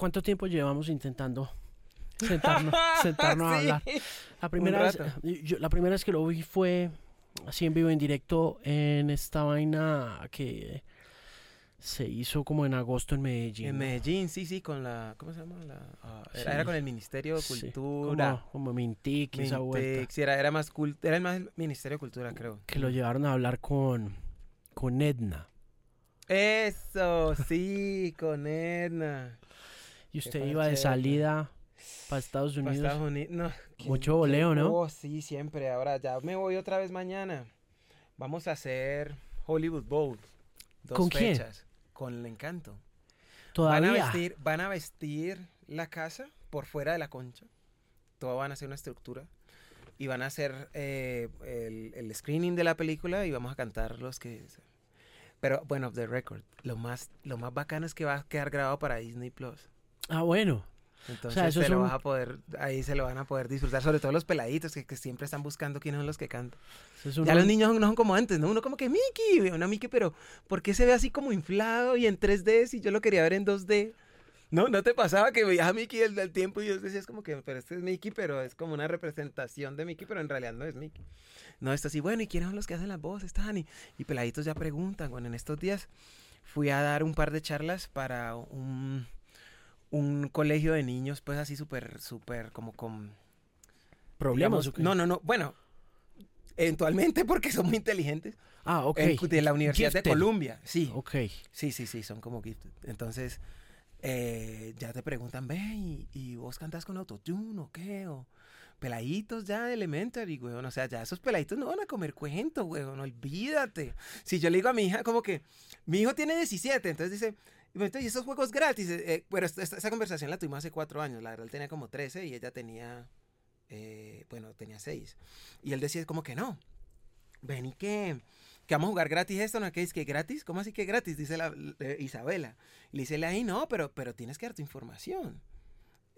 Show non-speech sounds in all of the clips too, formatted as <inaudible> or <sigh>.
¿Cuánto tiempo llevamos intentando sentarnos, <laughs> sentarnos a hablar? La primera, vez, yo, la primera vez que lo vi fue así en vivo, en directo, en esta vaina que se hizo como en agosto en Medellín. En Medellín, sí, sí, con la, ¿cómo se llama? La, ah, era, con el Ministerio de Cultura. como, como Mintic, esa vuelta. Sí, era, era, más era el más Ministerio de Cultura, creo. Que lo llevaron a hablar con, con Edna. Eso, sí, con Edna. Y usted iba de salida para Estados Unidos. Para Estados Unidos. No, Mucho voleo, ¿no? Oh, sí, siempre. Ahora ya me voy otra vez mañana. Vamos a hacer Hollywood Bowl. Dos ¿Con fechas con el encanto. Todavía. Van a, vestir, van a vestir la casa por fuera de la concha. Todo van a hacer una estructura. Y van a hacer eh, el, screening de la película y vamos a cantar los que... Pero bueno, the record. Lo más, lo más bacano es que va a quedar grabado para Disney Plus. Ah, bueno. Entonces se lo vas a poder, ahí se lo van a poder disfrutar, sobre todo los peladitos que, siempre están buscando quiénes son los que cantan. Ya los niños no son como antes, ¿no? Uno como que Mickey, una Mickey, pero ¿por qué se ve así como inflado y en 3D si yo lo quería ver en 2D? ¿No? ¿No te pasaba que veías a Mickey el del tiempo y yo decías como que, pero este es Mickey, pero es como una representación de Mickey, pero en realidad no es Mickey. No, esto así, bueno, ¿y quiénes son los que hacen las voces, están Y, y peladitos ya preguntan, bueno, en estos días fui a dar un par de charlas para un un colegio de niños, pues así súper, súper como con... ¿Problemas? no, no, no. Bueno, eventualmente <laughs> porque son muy inteligentes. Ah, ok. de la Universidad de Columbia, sí. Ok. Sí, sí, sí, son como gifted. Entonces, eh, ya te preguntan, ve, ¿y, vos cantas con autotune o qué? O peladitos ya de elementary, weón. O sea, ya esos peladitos no van a comer cuento, weón. Olvídate. Si yo le digo a mi hija, como que, mi hijo tiene 17, entonces dice y esos juegos gratis, eh, eh, bueno, esa, conversación la tuvimos hace cuatro años, la verdad él tenía como 13 y ella tenía, eh, bueno, tenía 6. Y él decía como que no, ven y que, que vamos a jugar gratis esto, ¿no? ¿Qué es que gratis? ¿Cómo así que gratis? Dice la, Isabela. Y le dice ahí, no, pero, pero tienes que dar tu información.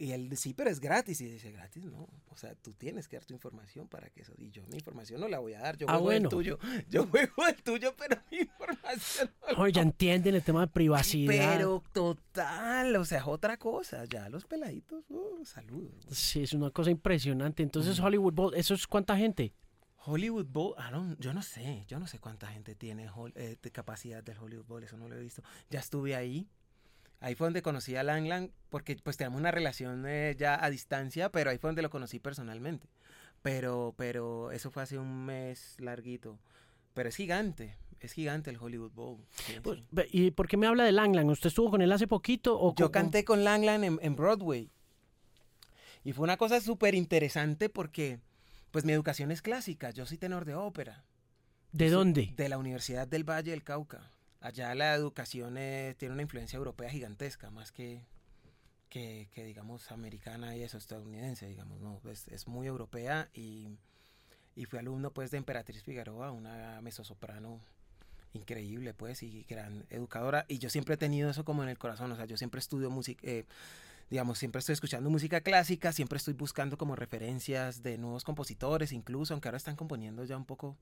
Y él, sí, pero es gratis. Y dice, gratis, no. O sea, tú tienes que dar tu información para que eso. Y yo mi información no la voy a dar. Yo ah, juego el tuyo. Yo <laughs> juego el tuyo, pero mi información no Oye, ya entienden el tema de privacidad. Pero total, o sea, es otra cosa. Ya los peladitos, uh, saludos. Sí, es una cosa impresionante. Entonces, Hollywood Bowl, ¿eso es cuánta gente? Hollywood Bowl, yo no sé, yo no sé cuánta gente tiene eh, capacidad del Hollywood Bowl, eso no lo he visto. Ya estuve ahí, Ahí fue donde conocí a Langland, porque pues tenemos una relación eh, ya a distancia, pero ahí fue donde lo conocí personalmente. Pero, pero eso fue hace un mes larguito. Pero es gigante, es gigante el Hollywood Bowl. Pues, ¿Y por qué me habla de Langland? ¿Usted estuvo con él hace poquito? O Yo canté con Langland en, en Broadway. Y fue una cosa súper interesante porque, pues mi educación es clásica, yo soy tenor de ópera. ¿De dónde? De la Universidad del Valle del Cauca. Allá la educación tiene una influencia europea gigantesca, más que, que, digamos, americana y eso, estadounidense, digamos, no, es, es muy europea y, y fui alumno, pues, de Emperatriz Figueroa, una mezzosoprano increíble, pues, y gran educadora, y yo siempre he tenido eso como en el corazón, o sea, yo siempre estudio música, eh, digamos, siempre estoy escuchando música clásica, siempre estoy buscando como referencias de nuevos compositores, incluso, aunque ahora están componiendo ya un poco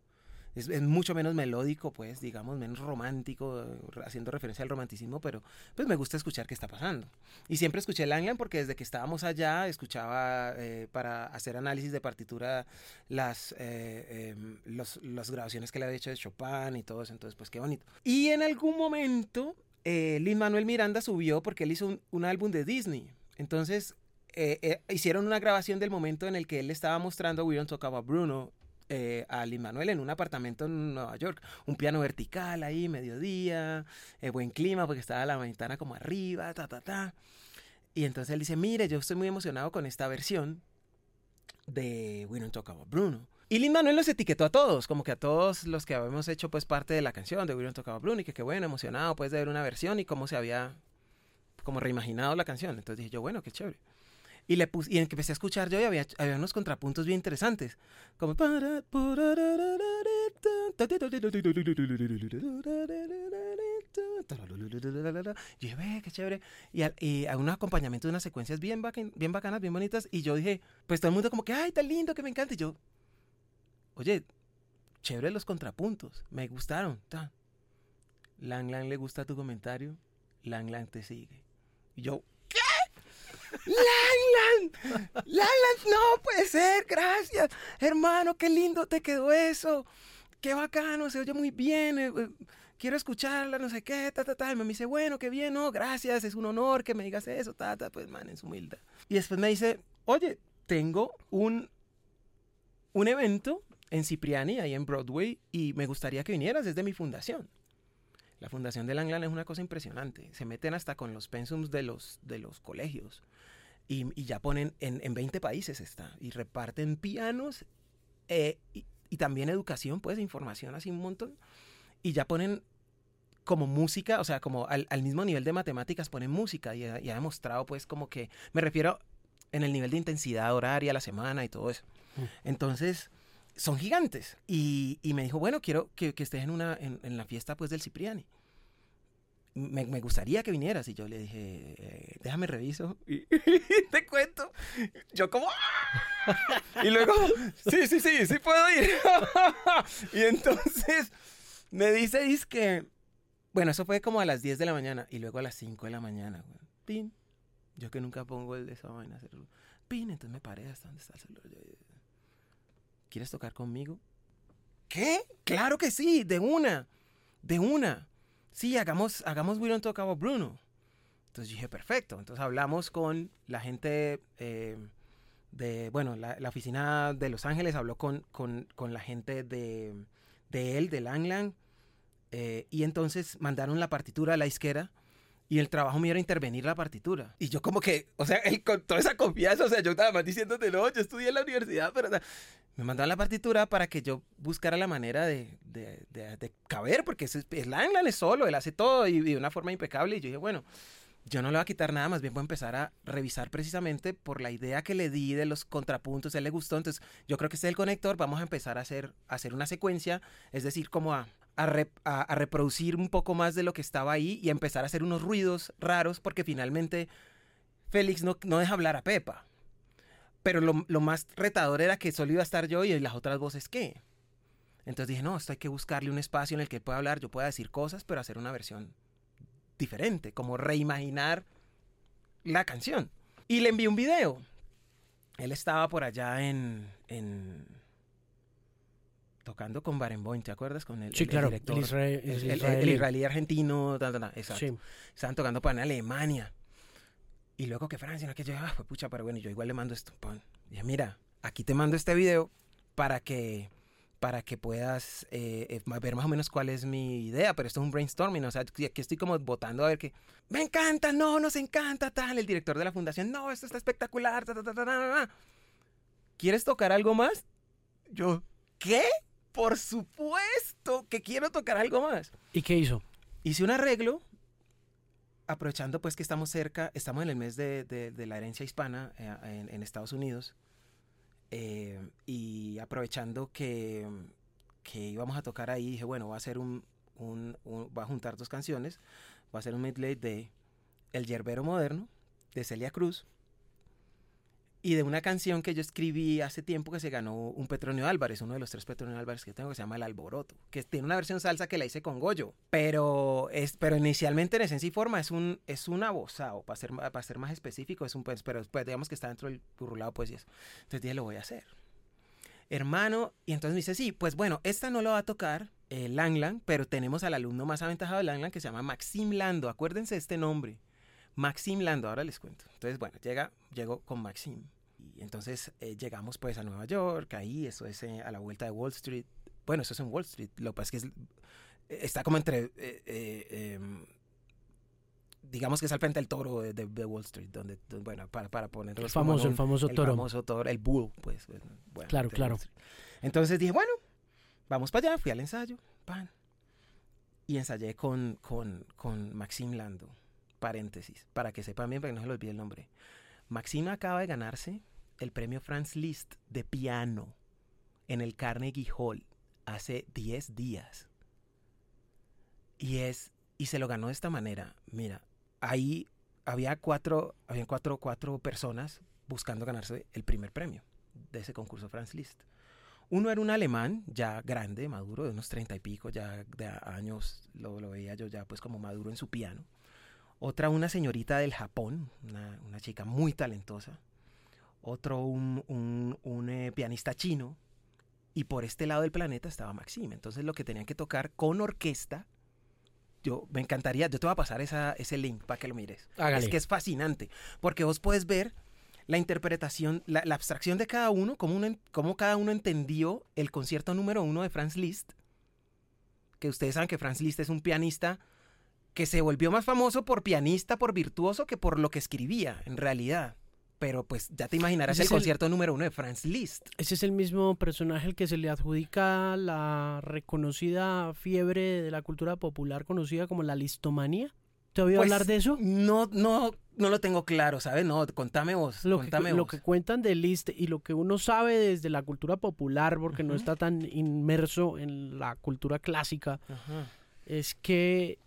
es, mucho menos melódico, pues, digamos, menos romántico, haciendo referencia al romanticismo, pero pues me gusta escuchar qué está pasando. Y siempre escuché Langland porque desde que estábamos allá escuchaba eh, para hacer análisis de partitura las, eh, em, las grabaciones que le había hecho de Chopin y todo eso, entonces pues qué bonito. Y en algún momento eh, Lin Manuel Miranda subió porque él hizo un, un álbum de Disney. Entonces eh, hicieron una grabación del momento en el que él le estaba mostrando a William Tocaba Bruno eh, a Lin Manuel en un apartamento en Nueva York. Un piano vertical ahí, mediodía, eh, buen clima porque estaba la ventana como arriba, ta, ta, ta. Y entonces él dice, mire, yo estoy muy emocionado con esta versión de We Don't Talk About Bruno. Y Lin Manuel los etiquetó a todos, como que a todos los que habíamos hecho pues parte de la canción de We Don't Talk About Bruno y que qué bueno, emocionado pues de ver una versión y cómo se había como reimaginado la canción. Entonces dije yo, bueno, qué chévere. Y, le puse, y en que empecé a escuchar yo había, había unos contrapuntos bien interesantes. Como... Yo ve, qué chévere. Y, y a un acompañamiento de unas secuencias bien, bien bacanas, bien bonitas. Y yo dije, pues todo el mundo como que, ay, tan lindo, que me encanta. Y yo, oye, chévere los contrapuntos, me gustaron. Lang Lang le gusta tu comentario, Lang Lang te sigue. Y yo, Langland, Langland, no puede ser, gracias. Hermano, qué lindo te quedó eso. Qué bacano, se oye muy bien. Eh, eh, quiero escucharla, no sé qué, ta, ta, ta. Y me dice, bueno, qué bien, no, gracias, es un honor que me digas eso, ta. Pues, man, en su humildad. Y después me dice, oye, tengo un, un evento en Cipriani, ahí en Broadway, y me gustaría que vinieras, es de mi fundación. La fundación de Langland es una cosa impresionante. Se meten hasta con los pensums de los, de los colegios. Y, ya ponen, en, en, 20 países está, y reparten pianos eh, y, también educación, pues, información así un montón. Y ya ponen como música, o sea, como al, mismo nivel de matemáticas ponen música y ha, demostrado pues como que, me refiero en el nivel de intensidad horaria, la semana y todo eso. Mm. Entonces, son gigantes. Y, me dijo, bueno, quiero que, estés en, una, en, la fiesta pues del Cipriani. Me, gustaría que vinieras. Y yo le dije, eh, déjame reviso. <laughs> Y, te cuento. Yo como... ¡ah! y luego, sí, sí, sí, sí puedo ir. <laughs> y entonces me dice, dice que... Bueno, eso fue como a las 10 de la mañana. Y luego a las 5 de la mañana, Pin. Yo que nunca pongo el de esa vaina. Pin, entonces me paré hasta donde está el celular. ¿quieres tocar conmigo? ¿Qué? Claro que sí, de una, de una. Sí, hagamos, hagamos We Don't Talk About Bruno. Entonces dije, perfecto. Entonces hablamos con la gente eh, de, bueno, la, oficina de Los Ángeles habló con, con, con la gente de, de, él, de Lang Lang. Eh, y entonces mandaron la partitura a la izquierda y el trabajo mío era intervenir la partitura. Y yo como que, o sea, <laughs> con toda esa confianza, o sea, yo estaba más diciéndote, no, yo estudié en la universidad, pero me mandaron la partitura para que yo buscara la manera de, de, de, caber, porque es, es Langland es solo, él hace todo y, de una forma impecable. Y yo dije, bueno, yo no le voy a quitar nada, más bien voy a empezar a revisar precisamente por la idea que le di de los contrapuntos, a él le gustó, entonces yo creo que este es el conector, vamos a empezar a hacer, a hacer una secuencia, es decir, como a a, reproducir un poco más de lo que estaba ahí y a empezar a hacer unos ruidos raros porque finalmente Félix no, no deja hablar a Pepa. Pero lo, lo, más retador era que solo iba a estar yo y las otras voces qué. Entonces dije, no, esto hay que buscarle un espacio en el que pueda hablar, yo pueda decir cosas, pero hacer una versión diferente, como reimaginar la canción. Y le envié un video. Él estaba por allá en, en tocando con Barenboim, ¿te acuerdas? Con el, sí, claro, director, el, israelí. argentino, exacto. Estaban tocando para Alemania. Y luego que Francia, no que yo, ah, pucha, pero bueno, yo igual le mando esto. Y dije, mira, aquí te mando este video para que para que puedas eh, eh, ver más o menos cuál es mi idea, pero esto es un brainstorming, o sea, aquí estoy como votando a ver que, me encanta, no, nos encanta, tal, el director de la fundación, no, esto está espectacular, ¿quieres tocar algo más? Yo, ¿qué? Por supuesto que quiero tocar algo más. ¿Y qué hizo? Hice un arreglo, aprovechando pues que estamos cerca, estamos en el mes de, la herencia hispana eh, en, Estados Unidos, eh, y aprovechando que, íbamos a tocar ahí, dije, bueno, voy a hacer un, un, a juntar dos canciones, voy a hacer un medley de El Yerbero Moderno, de Celia Cruz, y de una canción que yo escribí hace tiempo que se ganó un Petronio Álvarez, uno de los tres Petronio Álvarez que tengo, que se llama El Alboroto, que tiene una versión salsa que la hice con Goyo, pero, es, pero inicialmente en esencia y forma es un, es un abosado, para ser, para ser más específico, es un, pues, pero pues, digamos que está dentro del burrulado poesías. Entonces dije, lo voy a hacer. Hermano, y entonces me dice, sí, pues bueno, esta no lo va a tocar eh, Langland, pero tenemos al alumno más aventajado de Langland que se llama Maxim Lando, acuérdense de este nombre. Maxim Lando, ahora les cuento. Entonces, bueno, llega, llegó con Maxim. Y entonces eh, llegamos pues a Nueva York, ahí, eso es eh, a la vuelta de Wall Street. Bueno, eso es en Wall Street. Lo que pasa es que está como entre... Eh, em, digamos que es al frente del toro de, Wall Street, donde, bueno, para, para poner el famoso, el famoso toro. El famoso toro, el bull, pues. Bueno, claro, claro. Entonces dije, bueno, vamos para allá, fui al ensayo, pan. Y ensayé con, con, con Maxim Lando paréntesis, para que sepan bien, para que no se les olvide el nombre. Maxima acaba de ganarse el premio Franz Liszt de piano en el Carnegie Hall hace 10 días. Y es y se lo ganó de esta manera. Mira, ahí había cuatro, habían cuatro, cuatro personas buscando ganarse el primer premio de ese concurso Franz Liszt. Uno era un alemán ya grande, maduro, de unos treinta y pico, ya de años, lo, lo veía yo ya pues como maduro en su piano otra una señorita del Japón, una, chica muy talentosa, otro un, un, eh, pianista chino, y por este lado del planeta estaba Maxime. Entonces lo que tenían que tocar con orquesta, yo me encantaría, yo te voy a pasar esa, ese link para que lo mires. Es que es fascinante, porque vos puedes ver la interpretación, la, abstracción de cada uno, cómo, uno, cómo cada uno entendió el concierto número uno de Franz Liszt, que ustedes saben que Franz Liszt es un pianista que se volvió más famoso por pianista, por virtuoso, que por lo que escribía, en realidad. Pero pues ya te imaginarás el, concierto número uno de Franz Liszt. Ese es el mismo personaje al que se le adjudica la reconocida fiebre de la cultura popular conocida como la listomanía. ¿Te oído hablar pues, de eso? No, no, no lo tengo claro, ¿sabes? No, contame vos. Lo, que, lo que cuentan de Liszt y lo que uno sabe desde la cultura popular, porque no está tan inmerso en la cultura clásica, es que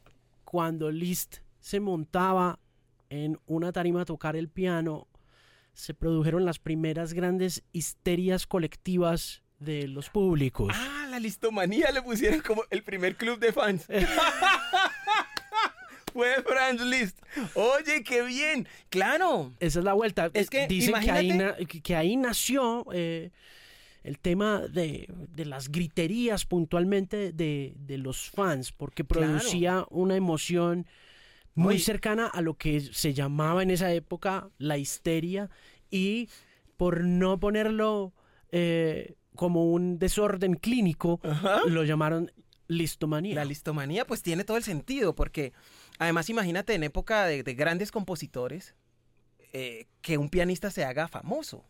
cuando Liszt se montaba en una tarima a tocar el piano, se produjeron las primeras grandes histerias colectivas de los públicos. Ah, la listomanía le pusieron como el primer club de fans. <laughs> Fue Franz Liszt. Oye, qué bien. Claro. Esa es la vuelta. Es que dicen que ahí, que ahí, nació eh, el tema de, las griterías puntualmente de, los fans, porque producía una emoción muy, cercana a lo que se llamaba en esa época la histeria y por no ponerlo eh, como un desorden clínico, lo llamaron listomanía. La listomanía pues tiene todo el sentido porque además imagínate en época de, grandes compositores eh, que un pianista se haga famoso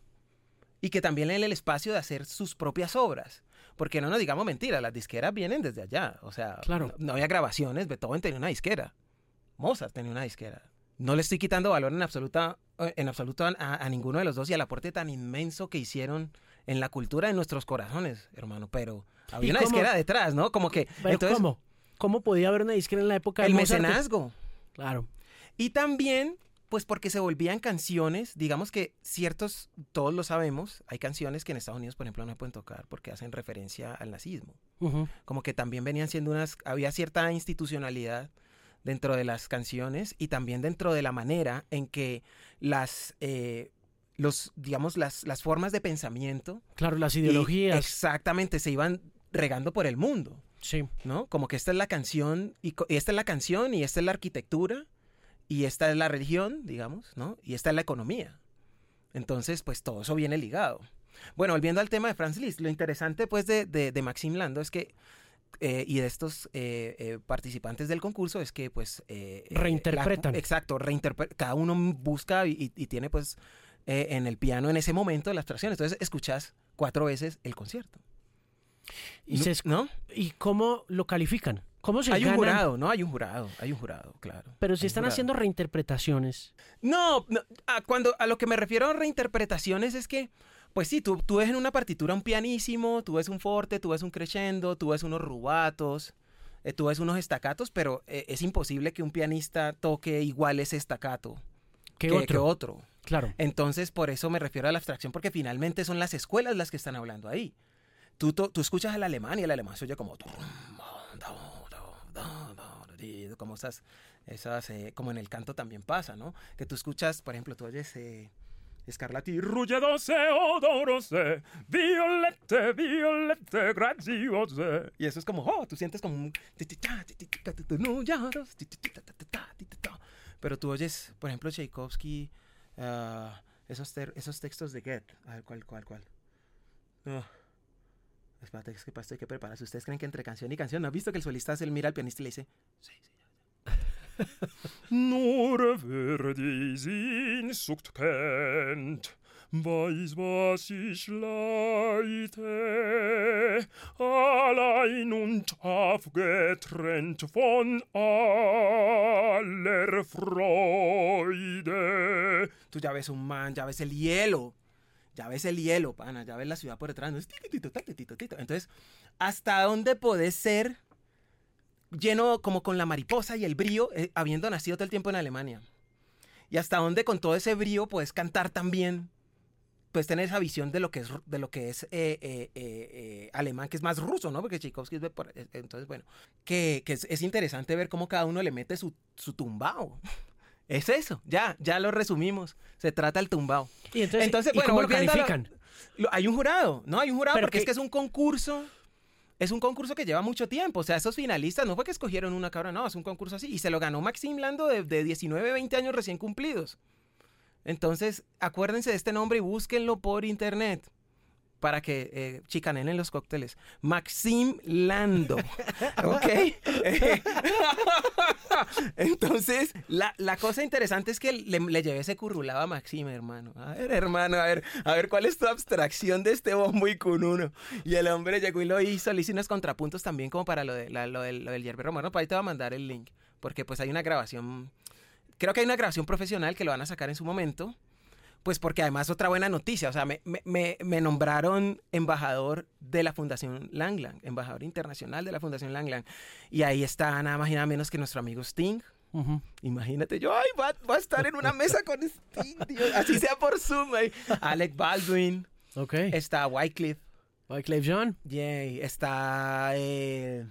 y que también le den el espacio de hacer sus propias obras. Porque no nos digamos mentira, las disqueras vienen desde allá. O sea, no, había grabaciones, Beethoven tenía una disquera, Mozart tenía una disquera. No le estoy quitando valor en absoluta, eh, en absoluto a, ninguno de los dos y al aporte tan inmenso que hicieron en la cultura de nuestros corazones, hermano. Pero había una disquera detrás, ¿no? Como que. Entonces, ¿Cómo? ¿Cómo podía haber una disquera en la época del El mecenazgo. Claro. Y también pues porque se volvían canciones, digamos que ciertos, todos lo sabemos, hay canciones que en Estados Unidos, por ejemplo, no pueden tocar porque hacen referencia al nazismo. Como que también venían siendo unas, había cierta institucionalidad dentro de las canciones y también dentro de la manera en que las, eh, los, digamos, las, las formas de pensamiento. Claro, las ideologías. exactamente, se iban regando por el mundo. Sí. ¿No? Como que esta es la canción, y esta es la canción, y esta es la arquitectura, y esta es la religión, digamos, ¿no? Y esta es la economía. Entonces, pues todo eso viene ligado. Bueno, volviendo al tema de Franz Liszt, lo interesante pues de, de, Maxim Lando es que, eh, y de estos eh, eh, participantes del concurso, es que pues... reinterpretan. exacto, cada uno busca y, tiene pues en el piano en ese momento la abstracción. Entonces escuchas cuatro veces el concierto. ¿Y, ¿no? ¿Y cómo lo califican? ¿Cómo se Hay un jurado, ¿no? Hay un jurado, hay un jurado, claro. Pero si están haciendo reinterpretaciones. No, a, cuando, a lo que me refiero a reinterpretaciones es que, pues sí, tú, tú ves en una partitura un pianísimo, tú ves un forte, tú ves un crescendo, tú ves unos rubatos, eh, tú ves unos estacatos, pero eh, es imposible que un pianista toque igual ese estacato que, otro? Claro. Entonces, por eso me refiero a la abstracción, porque finalmente son las escuelas las que están hablando ahí. Tú, tú, escuchas al alemán y el alemán se oye como como esas, esas eh, como en el canto también pasa, ¿no? Que tú escuchas, por ejemplo, tú oyes eh, Scarlatti, ruggedose, odorose, violette, violette, graziose. Y eso es como, oh, tú sientes como un... Pero tú oyes, por ejemplo, Tchaikovsky, uh, esos, esos textos de Goethe. A ver, ¿cuál, cuál, cuál? Oh. Es que esto hay que prepararse. ¿Ustedes creen que entre canción y canción? ¿No has visto que el solista se mira al pianista y le dice, sí, sí, <laughs> aller Freude. Tú ya ves un man, ya ves el hielo ya ves el hielo, pana, ya ves la ciudad por detrás. Entonces, ¿hasta dónde podés ser lleno como con la mariposa y el brío, eh, habiendo nacido todo el tiempo en Alemania? ¿Y hasta dónde con todo ese brío puedes cantar también? Puedes tener esa visión de lo que es, de lo que es eh, eh, alemán, que es más ruso, ¿no? Porque Tchaikovsky es... Por, entonces, bueno, que, es, interesante ver cómo cada uno le mete su, su tumbao. Es eso, ya, ya lo resumimos. Se trata el tumbao. Y entonces, bueno, ¿cómo lo califican? hay un jurado, ¿no? Hay un jurado porque es que es un concurso. Es un concurso que lleva mucho tiempo. O sea, esos finalistas no fue que escogieron una cabra, no, es un concurso así. Y se lo ganó Maxim Lando de, de 19, 20 años recién cumplidos. Entonces, acuérdense de este nombre y búsquenlo por internet para que eh, chicanen en los cócteles. Maxim Lando. <laughs> ¿Ok? <laughs> Entonces, la, cosa interesante es que le, llevé ese currulado a Maxim, hermano. A ver, hermano, a ver, a ver cuál es tu abstracción de este bombo y con uno. Y el hombre llegó y lo hizo, le hice unos contrapuntos también como para lo, de, lo, del, lo del yerbe romano. Para ahí te voy a mandar el link, porque pues hay una grabación, creo que hay una grabación profesional que lo van a sacar en su momento pues porque además otra buena noticia, o sea, me, me, me, nombraron embajador de la Fundación Langland, embajador internacional de la Fundación Langland. Y ahí está nada más y nada menos que nuestro amigo Sting. Imagínate, yo, ay, va, va, a estar en una <laughs> mesa con Sting, así sea por Zoom. Ahí. Alec Baldwin. Ok. Está Wycliffe. Wycliffe John. Yay. Está... Eh,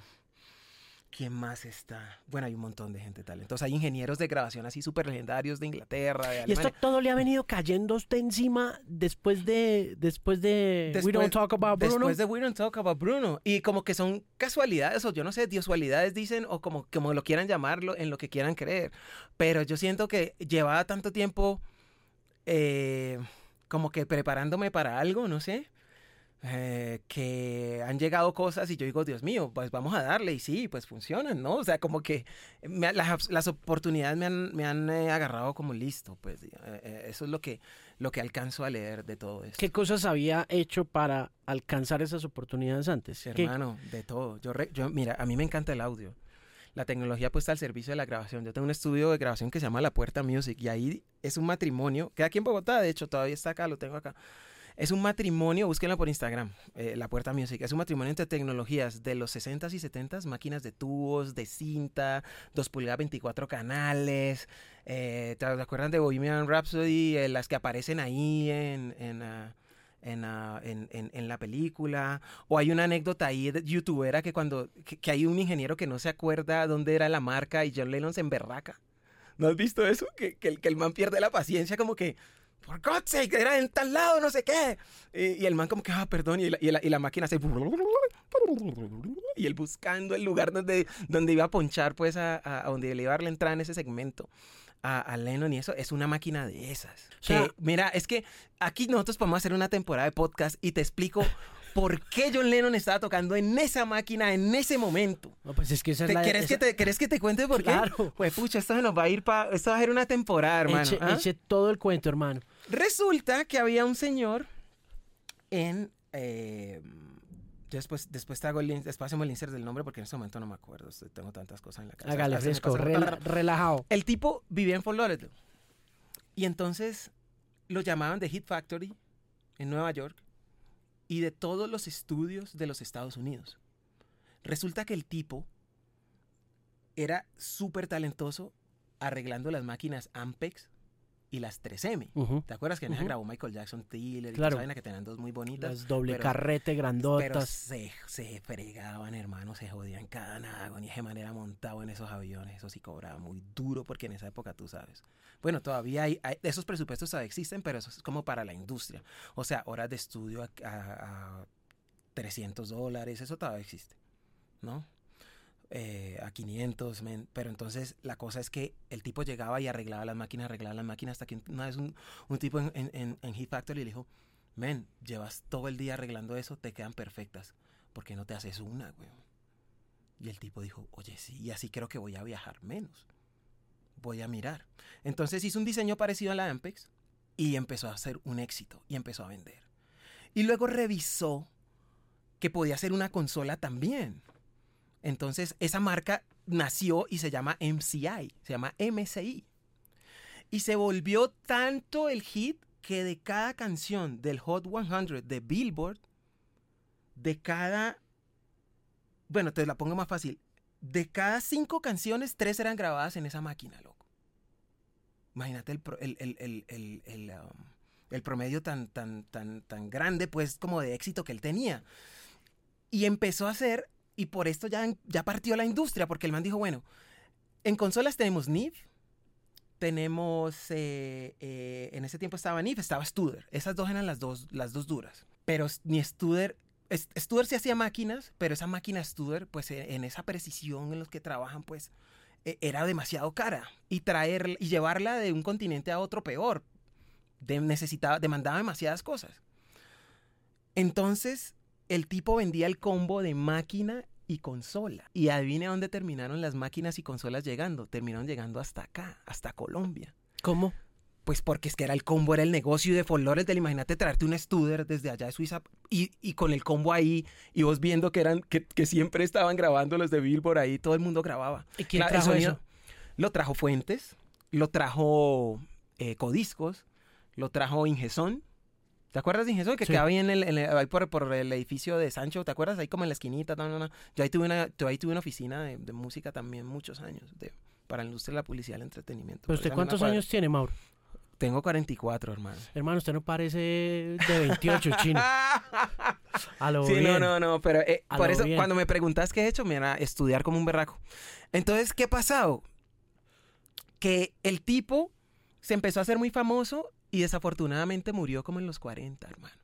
¿Quién más está? Bueno, hay un montón de gente talentosa. Hay ingenieros de grabación así súper legendarios de Inglaterra, de Y esto todo le ha venido cayendo usted encima después de después de We Don't Talk About Bruno. Después de We Don't Talk About Bruno. Y como que son casualidades, o yo no sé, diosualidades dicen, o como, como lo quieran llamarlo, en lo que quieran creer. Pero yo siento que llevaba tanto tiempo eh, como que preparándome para algo, no sé. Eh, que han llegado cosas y yo digo, Dios mío, pues vamos a darle y sí, pues funcionan, ¿no? O sea, como que las, las, oportunidades me han, me han eh, agarrado como listo, pues eh, eso es lo que, lo que alcanzo a leer de todo eso. ¿Qué cosas había hecho para alcanzar esas oportunidades antes? Hermano, de todo. Yo, yo, mira, a mí me encanta el audio. La tecnología puesta al servicio de la grabación. Yo tengo un estudio de grabación que se llama La Puerta Music y ahí es un matrimonio, queda aquí en Bogotá, de hecho, todavía está acá, lo tengo acá es un matrimonio, búsquenlo por Instagram, eh, La Puerta Music. Es un matrimonio entre tecnologías de los 60s y 70s, máquinas de tubos, de cinta, 2 pulgadas, 24 canales. Eh, ¿Te acuerdan de Bohemian Rhapsody? Eh, las que aparecen ahí en... en ah, ah, en, en, la película. O hay una anécdota ahí de youtubera que cuando que, hay un ingeniero que no se acuerda dónde era la marca y John Lennon se emberraca. ¿No has visto eso? Que, que, que el man pierde la paciencia como que por God's sake, era en tal lado, no sé qué. Y, el man como que, ah, perdón, y la, y la, y la máquina hace... Y él buscando el lugar donde, donde iba a ponchar, pues, a, a, donde le iba a darle entrada en ese segmento. A, a, Lennon y eso, es una máquina de esas. Que, mira, es que aquí nosotros podemos hacer una temporada de podcast y te explico por qué John Lennon estaba tocando en esa máquina en ese momento. No, pues es que esa es la... ¿Querés, que te, ¿Querés que te cuente por qué? Claro. Pues pucha, esto se nos va a ir para... Esto va a ser una temporada, hermano. Eche, ¿ah? eche todo el cuento, hermano. Resulta que había un señor en... Eh, después, después te hago el, después hacemos el insert del nombre porque en ese momento no me acuerdo. Tengo tantas cosas en la cabeza. Hágale fresco, relajado. El tipo vivía en Fort Lauderdale. Y entonces lo llamaban de Hit Factory en Nueva York y de todos los estudios de los Estados Unidos. Resulta que el tipo era súper talentoso arreglando las máquinas Ampex y las 3M. ¿Te acuerdas que en esa grabó Michael Jackson, Tiller claro. y que tenían dos muy bonitas? Las doble carrete grandotas. Pero se, se fregaban, hermano, se jodían cada nada, ni de manera montado en esos aviones. Eso sí cobraba muy duro porque en esa época tú sabes. Bueno, todavía hay, esos presupuestos todavía existen, pero eso es como para la industria. O sea, horas de estudio a, a, a 300 dólares, eso todavía existe, ¿no? Eh, a 500, pero entonces la cosa es que el tipo llegaba y arreglaba las máquinas, arreglaba las máquinas, hasta que una vez un, un tipo en, en, Heat Factory le dijo, men, llevas todo el día arreglando eso, te quedan perfectas, ¿por qué no te haces una, güey? Y el tipo dijo, oye, sí, y así creo que voy a viajar menos, voy a mirar. Entonces hizo un diseño parecido a la Ampex y empezó a hacer un éxito y empezó a vender. Y luego revisó que podía hacer una consola también. Entonces, esa marca nació y se llama MCI, se llama MCI. Y se volvió tanto el hit que de cada canción del Hot 100 de Billboard, de cada, bueno, te la pongo más fácil, de cada cinco canciones, tres eran grabadas en esa máquina, loco. Imagínate el, um, el, promedio tan, tan, tan, tan grande, pues, como de éxito que él tenía. Y empezó a hacer y por esto ya, ya partió la industria, porque el man dijo, bueno, en consolas tenemos NIV, tenemos, eh, eh, en ese tiempo estaba NIF, estaba Studer. Esas dos eran las dos, las dos duras. Pero ni Studer, Studer sí hacía máquinas, pero esa máquina Studer, pues e, en esa precisión en los que trabajan, pues e, era demasiado cara. Y traer y llevarla de un continente a otro peor. De, necesitaba, demandaba demasiadas cosas. Entonces, el tipo vendía el combo de máquina y consola. Y adivine dónde terminaron las máquinas y consolas llegando. Terminaron llegando hasta acá, hasta Colombia. ¿Cómo? Pues porque es que era el combo, era el negocio de Flores del imagínate traerte un Studer desde allá de Suiza y, y, con el combo ahí y vos viendo que eran que, que, siempre estaban grabando los de Billboard ahí, todo el mundo grababa. ¿Y quién trajo eso? Lo trajo Fuentes, lo trajo eh, Codiscos, lo trajo Ingesón ¿Te acuerdas de Ingesón? Que quedaba ahí, en el, ahí por, por, el edificio de Sancho, ¿te acuerdas? Ahí como en la esquinita. No, no, no. Yo ahí tuve una, ahí tuve una oficina de, de música también muchos años, de, para la industria de la publicidad y el entretenimiento. ¿Pero usted cuántos años tiene, Mauro? Tengo 44, hermano. Hermano, usted no parece de 28, <laughs> chino. A lo sí, no, no, no, pero eh, por eso cuando me preguntas qué he hecho, me era estudiar como un berraco. Entonces, ¿qué ha pasado? Que el tipo se empezó a hacer muy famoso y desafortunadamente murió como en los 40, hermano.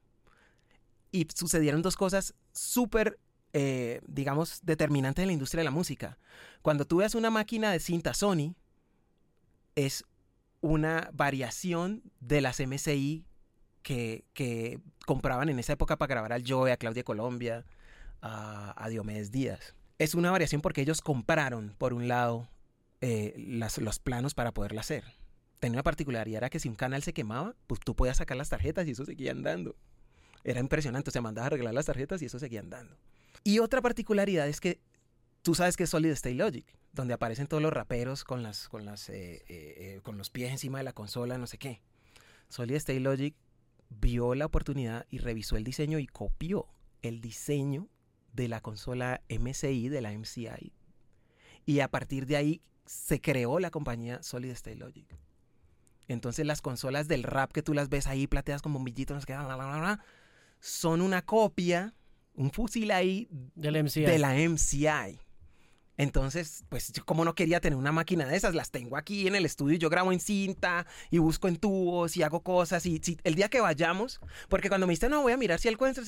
Y sucedieron dos cosas súper, eh, digamos, determinantes en la industria de la música. Cuando tú ves una máquina de cinta Sony, es una variación de las MCI que, que compraban en esa época para grabar al Joe, a Claudia Colombia, a, Diomedes Díaz. Es una variación porque ellos compraron, por un lado, eh, los planos para poderla hacer tenía una particularidad, era que si un canal se quemaba, pues tú podías sacar las tarjetas y eso seguía andando. Era impresionante, o sea, mandabas a arreglar las tarjetas y eso seguía andando. Y otra particularidad es que tú sabes que es Solid State Logic, donde aparecen todos los raperos con, las, con, las, eh, eh, eh, con los pies encima de la consola, no sé qué. Solid State Logic vio la oportunidad y revisó el diseño y copió el diseño de la consola MCI, de la MCI. Y a partir de ahí se creó la compañía Solid State Logic. Entonces las consolas del rap que tú las ves ahí plateadas con bombillitos, son una copia, un fusil ahí de la MCI. Entonces, pues yo como no quería tener una máquina de esas, las tengo aquí en el estudio yo grabo en cinta y busco en tubos y hago cosas y el día que vayamos, porque cuando me dijiste, no, voy a mirar si el cuento,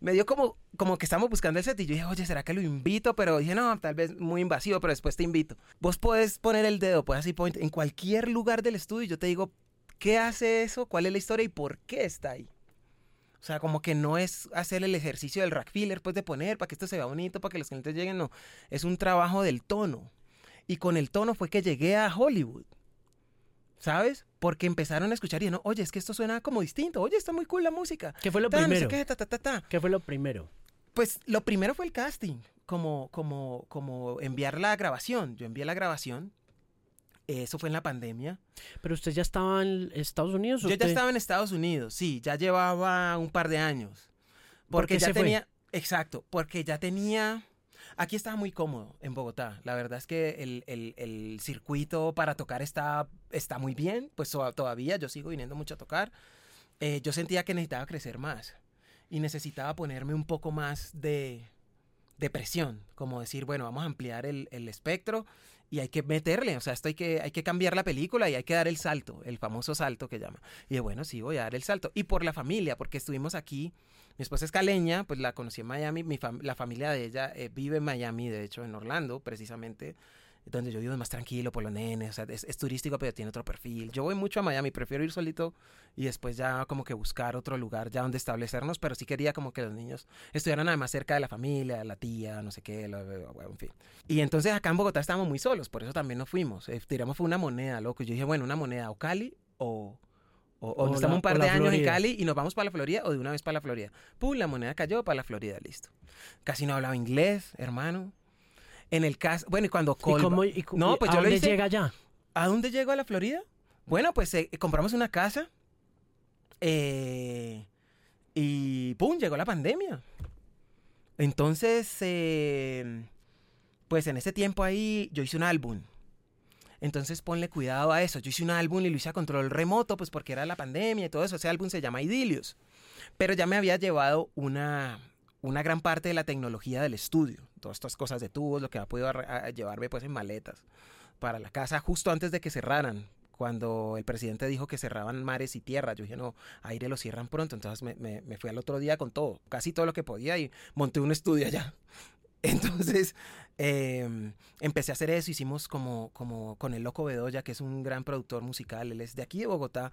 me dio como, como que estamos buscando el set y yo dije, oye, ¿será que lo invito? Pero dije, no, tal vez muy invasivo, pero después te invito. Vos puedes poner el dedo, puedes así point en cualquier lugar del estudio y yo te digo, ¿qué hace eso? ¿Cuál es la historia y por qué está ahí? O sea, como que no es hacer el ejercicio del rack filler, pues de poner para que esto se vea bonito, para que los clientes lleguen, no. Es un trabajo del tono. Y con el tono fue que llegué a Hollywood. ¿Sabes? Porque empezaron a escuchar y no, oye, es que esto suena como distinto. Oye, está muy cool la música. ¿Qué fue lo primero? qué, fue lo primero? Pues lo primero fue el casting, como, como, como enviar la grabación. Yo envié la grabación eso fue en la pandemia. ¿Pero usted ya estaba en Estados Unidos? Yo ya estaba en Estados Unidos, sí, ya llevaba un par de años. Porque ya tenía, exacto, porque ya tenía, aquí estaba muy cómodo en Bogotá. La verdad es que el, el, el circuito para tocar está, está muy bien, pues todavía yo sigo viniendo mucho a tocar. Eh, yo sentía que necesitaba crecer más y necesitaba ponerme un poco más de, de presión, como decir, bueno, vamos a ampliar el, el espectro y hay que meterle, o sea, esto hay que, hay que cambiar la película y hay que dar el salto, el famoso salto que llama. Y bueno, sí, voy a dar el salto. Y por la familia, porque estuvimos aquí, mi esposa es caleña, pues la conocí en Miami, mi la familia de ella eh, vive en Miami, de hecho en Orlando, precisamente donde yo vivo es más tranquilo por los nenes, o sea, es, turístico pero tiene otro perfil. Yo voy mucho a Miami, prefiero ir solito y después ya como que buscar otro lugar ya donde establecernos, pero sí quería como que los niños estuvieran además cerca de la familia, la tía, no sé qué, en fin. Y entonces acá en Bogotá estábamos muy solos, por eso también nos fuimos. Eh, tiramos fue una moneda, loco. Yo dije, bueno, una moneda o Cali o... O, estamos un par de años en Cali y nos vamos para la Florida o de una vez para la Florida. Pum, la moneda cayó para la Florida, listo. Casi no hablaba inglés, hermano. En el caso, bueno, y cuando Colba, no, pues ¿a yo dónde llega ya? ¿A dónde llego a la Florida? Bueno, pues eh, compramos una casa eh, y ¡pum! llegó la pandemia. Entonces, eh, pues en ese tiempo ahí yo hice un álbum. Entonces ponle cuidado a eso. Yo hice un álbum y lo hice a control remoto, pues porque era la pandemia y todo eso. Ese álbum se llama Idilios. Pero ya me había llevado una, una gran parte de la tecnología del estudio, todas estas cosas de tubos, lo que ha podido llevarme pues en maletas para la casa justo antes de que cerraran cuando el presidente dijo que cerraban mares y tierra. Yo dije, no, aire lo cierran pronto. Entonces me, me, fui al otro día con todo, casi todo lo que podía y monté un estudio allá. <laughs> Entonces em, empecé a hacer eso, hicimos como, como con el Loco Bedoya, que es un gran productor musical, él es de aquí de Bogotá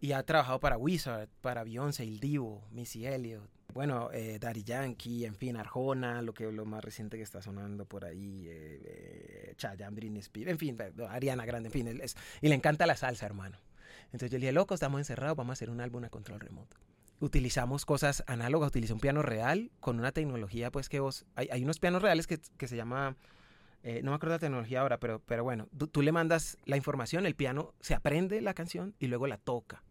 y ha trabajado para Wizard, para Beyoncé, El Divo, Missy Elliott, bueno, eh, Daddy Yankee, en fin, Arjona, lo que lo más reciente que está sonando por ahí, eh, eh Britney Spears, en fin, Ariana Grande, en fin, y le encanta la salsa, hermano. Entonces yo le dije, loco, estamos encerrados, vamos a hacer un álbum a control remoto utilizamos cosas análogas, utilicé un piano real con una tecnología, pues que vos, hay, hay unos pianos reales que, que se llama, eh, no me acuerdo la tecnología ahora, pero, pero bueno, tú, le mandas la información, el piano se aprende la canción y luego la toca.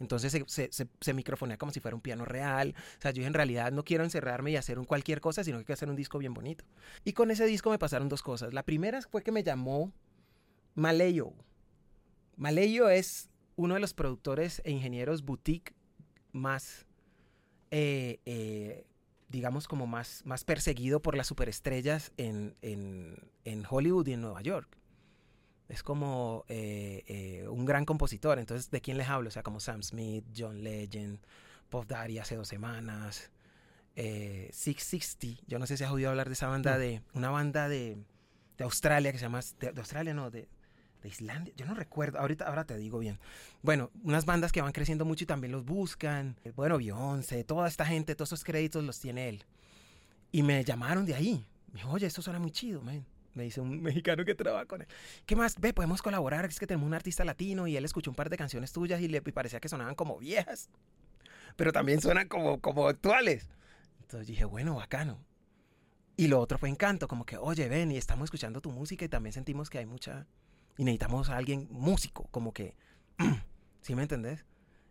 Entonces se, se, microfonea como si fuera un piano real. O sea, yo en realidad no quiero encerrarme y hacer un cualquier cosa, sino que quiero hacer un disco bien bonito. Y con ese disco me pasaron dos cosas. La primera fue que me llamó Maleyo. Maleyo es uno de los productores e ingenieros boutique más, eh, eh, digamos, como más, más perseguido por las superestrellas en, en, Hollywood y en Nueva York. Es como eh, un gran compositor. Entonces, ¿de quién les hablo? O sea, como Sam Smith, John Legend, Puff Daddy hace dos semanas, 660. Yo no sé si has oído hablar de esa banda, de una banda de, de Australia que se llama, de, de Australia no, de, de Islandia, yo no recuerdo, ahorita ahora te digo bien. Bueno, unas bandas que van creciendo mucho y también los buscan. Bueno, Beyoncé, toda esta gente, todos esos créditos los tiene él. Y me llamaron de ahí. Me dijo, oye, esto suena muy chido, man. Me dice un <laughs> mexicano que trabaja con él. ¿Qué más? Ve, podemos colaborar. Es que tenemos un artista latino y él escuchó un par de canciones tuyas y le parecía que sonaban como viejas. Pero también suenan como, como actuales. Entonces dije, bueno, bacano. Y lo otro fue encanto, como que, oye, ven, y estamos escuchando tu música y también sentimos que hay mucha, y necesitamos a alguien músico, como que, <clears throat> ¿sí me entendés?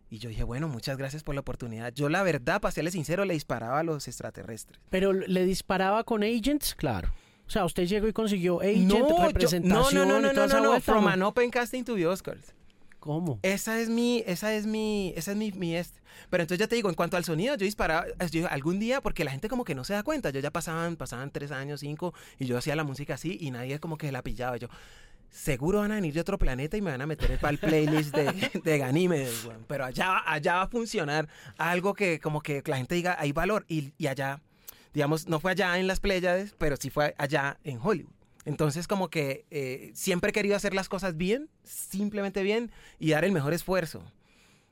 Y yo dije, bueno, muchas gracias por la oportunidad. Yo la verdad, para serle sincero, le disparaba a los extraterrestres. Pero le disparaba con agents, claro. O sea, usted llegó y consiguió agent, no, representación no, no, no, no, no, no, no, from an open casting to the Oscars. ¿Cómo? Esa es mi, esa es mi, esa es mi, mi este. Pero entonces ya te digo, en cuanto al sonido, yo disparaba, yo, algún día, porque la gente como que no se da cuenta, yo ya pasaban, pasaban tres años, cinco, y yo hacía la música así, y nadie como que la pillaba. Yo, seguro van a venir de otro planeta y me van a meter para el <laughs> playlist de, de Ganímedes, Pero allá, allá va a funcionar algo que como que la gente diga, hay valor. Y, y allá, digamos, no fue allá en las Pléyades, pero sí fue allá en Hollywood. Entonces como que eh, siempre he querido hacer las cosas bien, simplemente bien, y dar el mejor esfuerzo.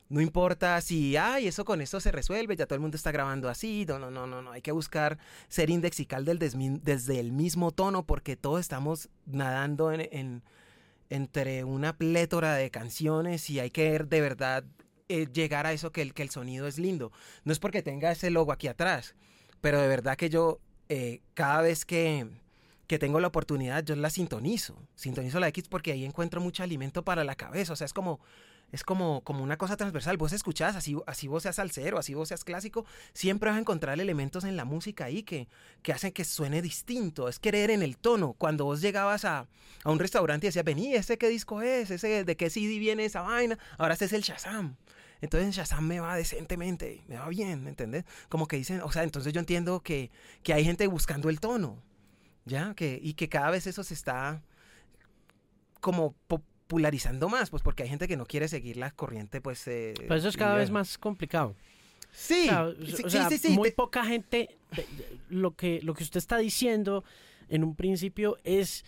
No importa si, ay, eso con eso se resuelve, ya todo el mundo está grabando así. No, no, no, no. Hay que buscar ser indexical del desde el mismo tono porque todos estamos nadando en, entre una plétora de canciones y hay que de verdad eh, llegar a eso que el, que el sonido es lindo. No es porque tenga ese logo aquí atrás, pero de verdad que yo eh, cada vez que, que tengo la oportunidad, yo la sintonizo. Sintonizo la X porque ahí encuentro mucho alimento para la cabeza. O sea, es como es como, como una cosa transversal. Vos escuchás, así, así vos seas salsero, así vos seas clásico, siempre vas a encontrar elementos en la música ahí que, que hacen que suene distinto. Es querer en el tono. Cuando vos llegabas a, a un restaurante y decías, vení, ¿ese qué disco es? ¿Ese de qué CD viene esa vaina? Ahora este es el Shazam. Entonces en Shazam me va decentemente, me va bien, ¿me entendés? Como que dicen, o sea, entonces yo entiendo que, que hay gente buscando el tono, ¿ya? Que, y que cada vez eso se está como popularizando más, pues porque hay gente que no quiere seguir la corriente, pues... Eh, Pero eso es cada vez más complicado. Sí, sí, sí, sí, Muy poca gente, lo que, lo que usted está diciendo en un principio es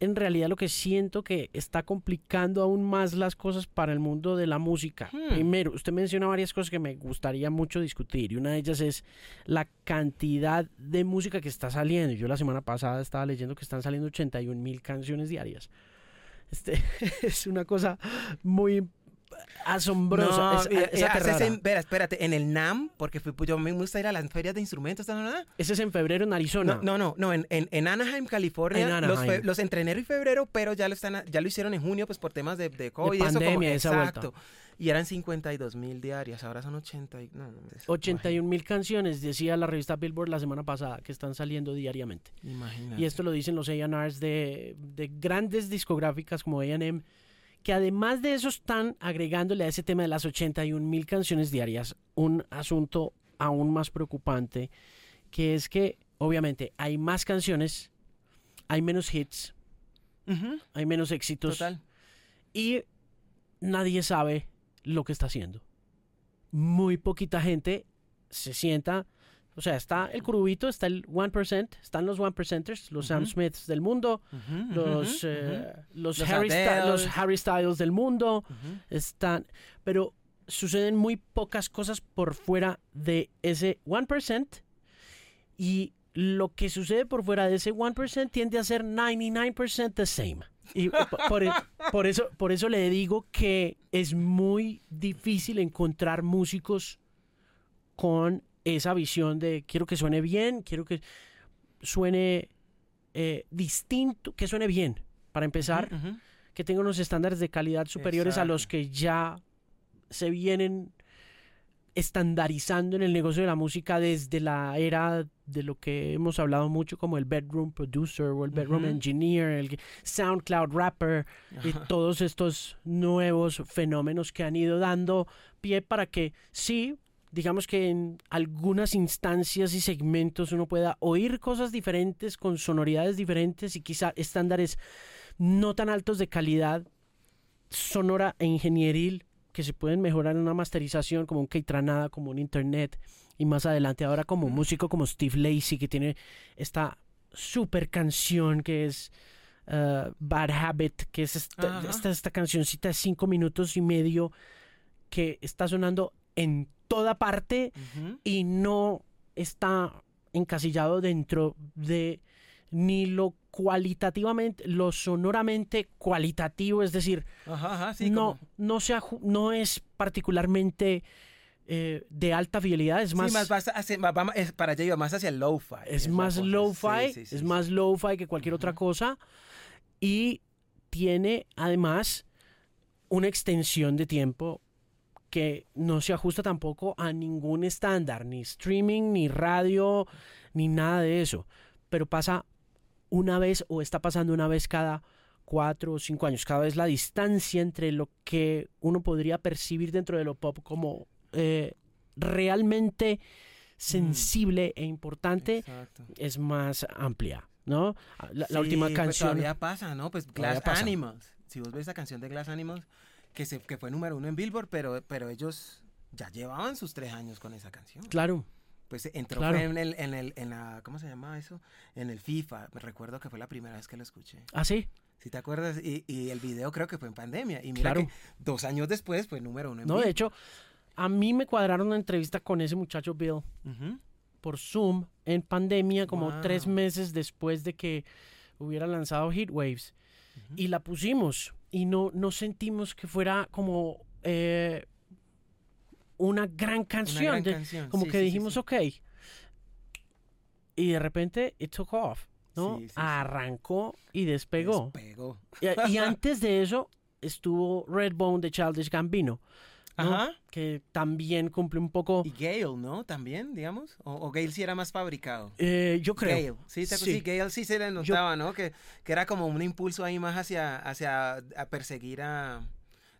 en realidad lo que siento que está complicando aún más las cosas para el mundo de la música. Hmm. Primero, usted menciona varias cosas que me gustaría mucho discutir y una de ellas es la cantidad de música que está saliendo. Yo la semana pasada estaba leyendo que están saliendo 81 mil canciones diarias. Este, <laughs> es una cosa muy asombrosa. en, espérate, en el NAM, porque fui, pues, yo me gusta ir a las ferias de instrumentos, ¿no? Ese es en febrero en Arizona. No, no, no, en, en, Anaheim, California. Los, los, entre enero y febrero, pero ya lo están, ya lo hicieron en junio, pues por temas de, de COVID. y pandemia, eso exacto. Y eran 52 mil diarias, ahora son 80 y, no, 81 mil canciones, decía la revista Billboard la semana pasada, que están saliendo diariamente. Imagínate. Y esto lo dicen los A&Rs de, de grandes discográficas como A&M, que además de eso están agregándole a ese tema de las 81 mil canciones diarias un asunto aún más preocupante, que es que obviamente hay más canciones, hay menos hits, hay menos éxitos. Total. Y nadie sabe lo que está haciendo. Muy poquita gente se sienta. O sea, está el curubito, está el 1%, están los 1%ers, los Sam Smiths del mundo, los, eh, los, Harry los, Harry Styles del mundo, están. Pero suceden muy pocas cosas por fuera de ese 1% y lo que sucede por fuera de ese 1% tiende a ser 99% the same. Y <laughs> por, por, eso, por eso le digo que es muy difícil encontrar músicos con esa visión de quiero que suene bien, quiero que suene eh, distinto, que suene bien, para empezar, que tenga unos estándares de calidad superiores a los que ya se vienen estandarizando en el negocio de la música desde la era de lo que hemos hablado mucho como el bedroom producer o el bedroom engineer, el SoundCloud rapper y todos estos nuevos fenómenos que han ido dando pie para que sí, digamos que en algunas instancias y segmentos uno pueda oír cosas diferentes con sonoridades diferentes y quizá estándares no tan altos de calidad sonora e ingenieril que se pueden mejorar en una masterización, como un Keitranada, como un Internet, y más adelante ahora como músico como Steve Lacey, que tiene esta super canción que es uh, Bad Habit, que es esta, esta, cancioncita de cinco minutos y medio que está sonando en toda parte y no está encasillado dentro de ni lo cualitativamente, lo sonoramente cualitativo, es decir, no, no, sea, no es particularmente eh, de alta fidelidad, es más... más, para allá más hacia el low-fi. Es, más low-fi, es más low-fi que cualquier otra cosa y tiene además una extensión de tiempo que no se ajusta tampoco a ningún estándar, ni streaming, ni radio, ni nada de eso, pero pasa una vez o está pasando una vez cada cuatro o cinco años. Cada vez la distancia entre lo que uno podría percibir dentro de lo pop como eh, realmente sensible e importante es más amplia, ¿no? La, última pues, canción. todavía pasa, ¿no? Pues Glass Animals. Si vos ves esa canción de Glass Animals, que, se, que fue número uno en Billboard, pero, pero ellos ya llevaban sus tres años con esa canción. Claro. Pues entró en el, en el, en la, ¿cómo se llama eso? En el FIFA. Me recuerdo que fue la primera vez que lo escuché. ¿Ah, sí? Si te acuerdas, y, y, el video creo que fue en pandemia. Y mira que dos años después fue número uno en No, de hecho, a mí me cuadraron una entrevista con ese muchacho Bill por Zoom en pandemia, como tres meses después de que hubiera lanzado Heatwaves. Y la pusimos. Y no, no sentimos que fuera como eh, una gran canción. Como que dijimos, ok. Y de repente, it took off. ¿no? Arrancó y despegó. despegó. Y, antes de eso estuvo Redbone de Childish Gambino. Ajá. Que también cumple un poco. Y Gale, ¿no? También, digamos. O, Gale sí era más fabricado. Eh, yo creo. Gale. Sí, sí. Gale sí se le notaba, ¿no? Que, que, era como un impulso ahí más hacia, hacia a perseguir a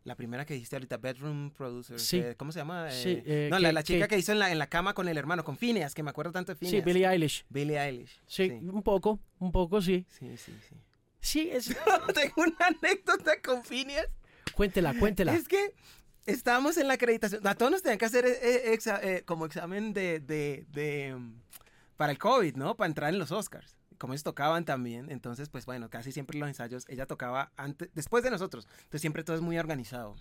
la primera que dijiste ahorita, Bedroom Producer. Sí. ¿Cómo se llama? Sí, eh, eh, no, la, chica que, hizo en la, en la cama con el hermano, con Phineas, que me acuerdo tanto de Phineas. Sí, Billie Eilish. Billie Eilish. Sí, un poco, un poco, sí. Sí, sí, sí. Sí, es... <laughs> Tengo una anécdota con Phineas. Cuéntela, cuéntela. Es que estábamos en la acreditación. A todos nos tenían que hacer eh, como examen de, de, de, mm, para el COVID, ¿no? Para entrar en los Oscars como ellos tocaban también, entonces pues bueno, casi siempre los ensayos, ella tocaba antes, después de nosotros, entonces siempre todo es muy organizado.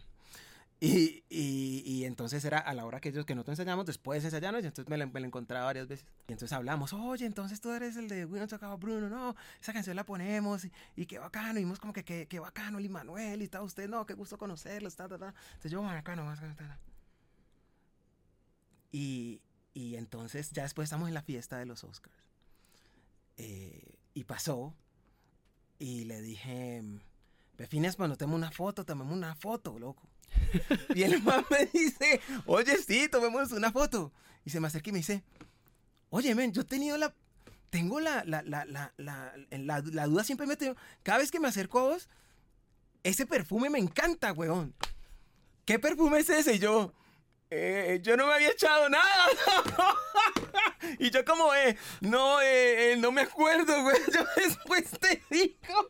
Y, y, entonces era a la hora que ellos que nosotros ensayamos, después ensayamos, y entonces me me encontraba varias veces. Y entonces hablamos, oye, entonces tú eres el de We Don't Talk Bruno, no, esa canción la ponemos, y, qué bacano, y vimos como que qué, qué bacano, el Manuel, y está usted, no, qué gusto conocerlo, está, está, está. Entonces yo, bacano, más Y, y entonces ya después estamos en la fiesta de los Oscars. Eh, y pasó, y le dije, Befines, bueno, tenemos una foto, tomemos una foto, loco. <laughs> y el man me dice, oye, sí, tomemos una foto. Y se me acerca y me dice, oye, men, yo he tenido la, tengo la, la, la, la, la, duda siempre me tengo, cada vez que me acerco a vos, ese perfume me encanta, weón. ¿Qué perfume es ese? Y yo, eh, yo no me había echado nada. <laughs> y yo como, eh, no, eh, no me acuerdo, güey. <laughs> Yo después te digo,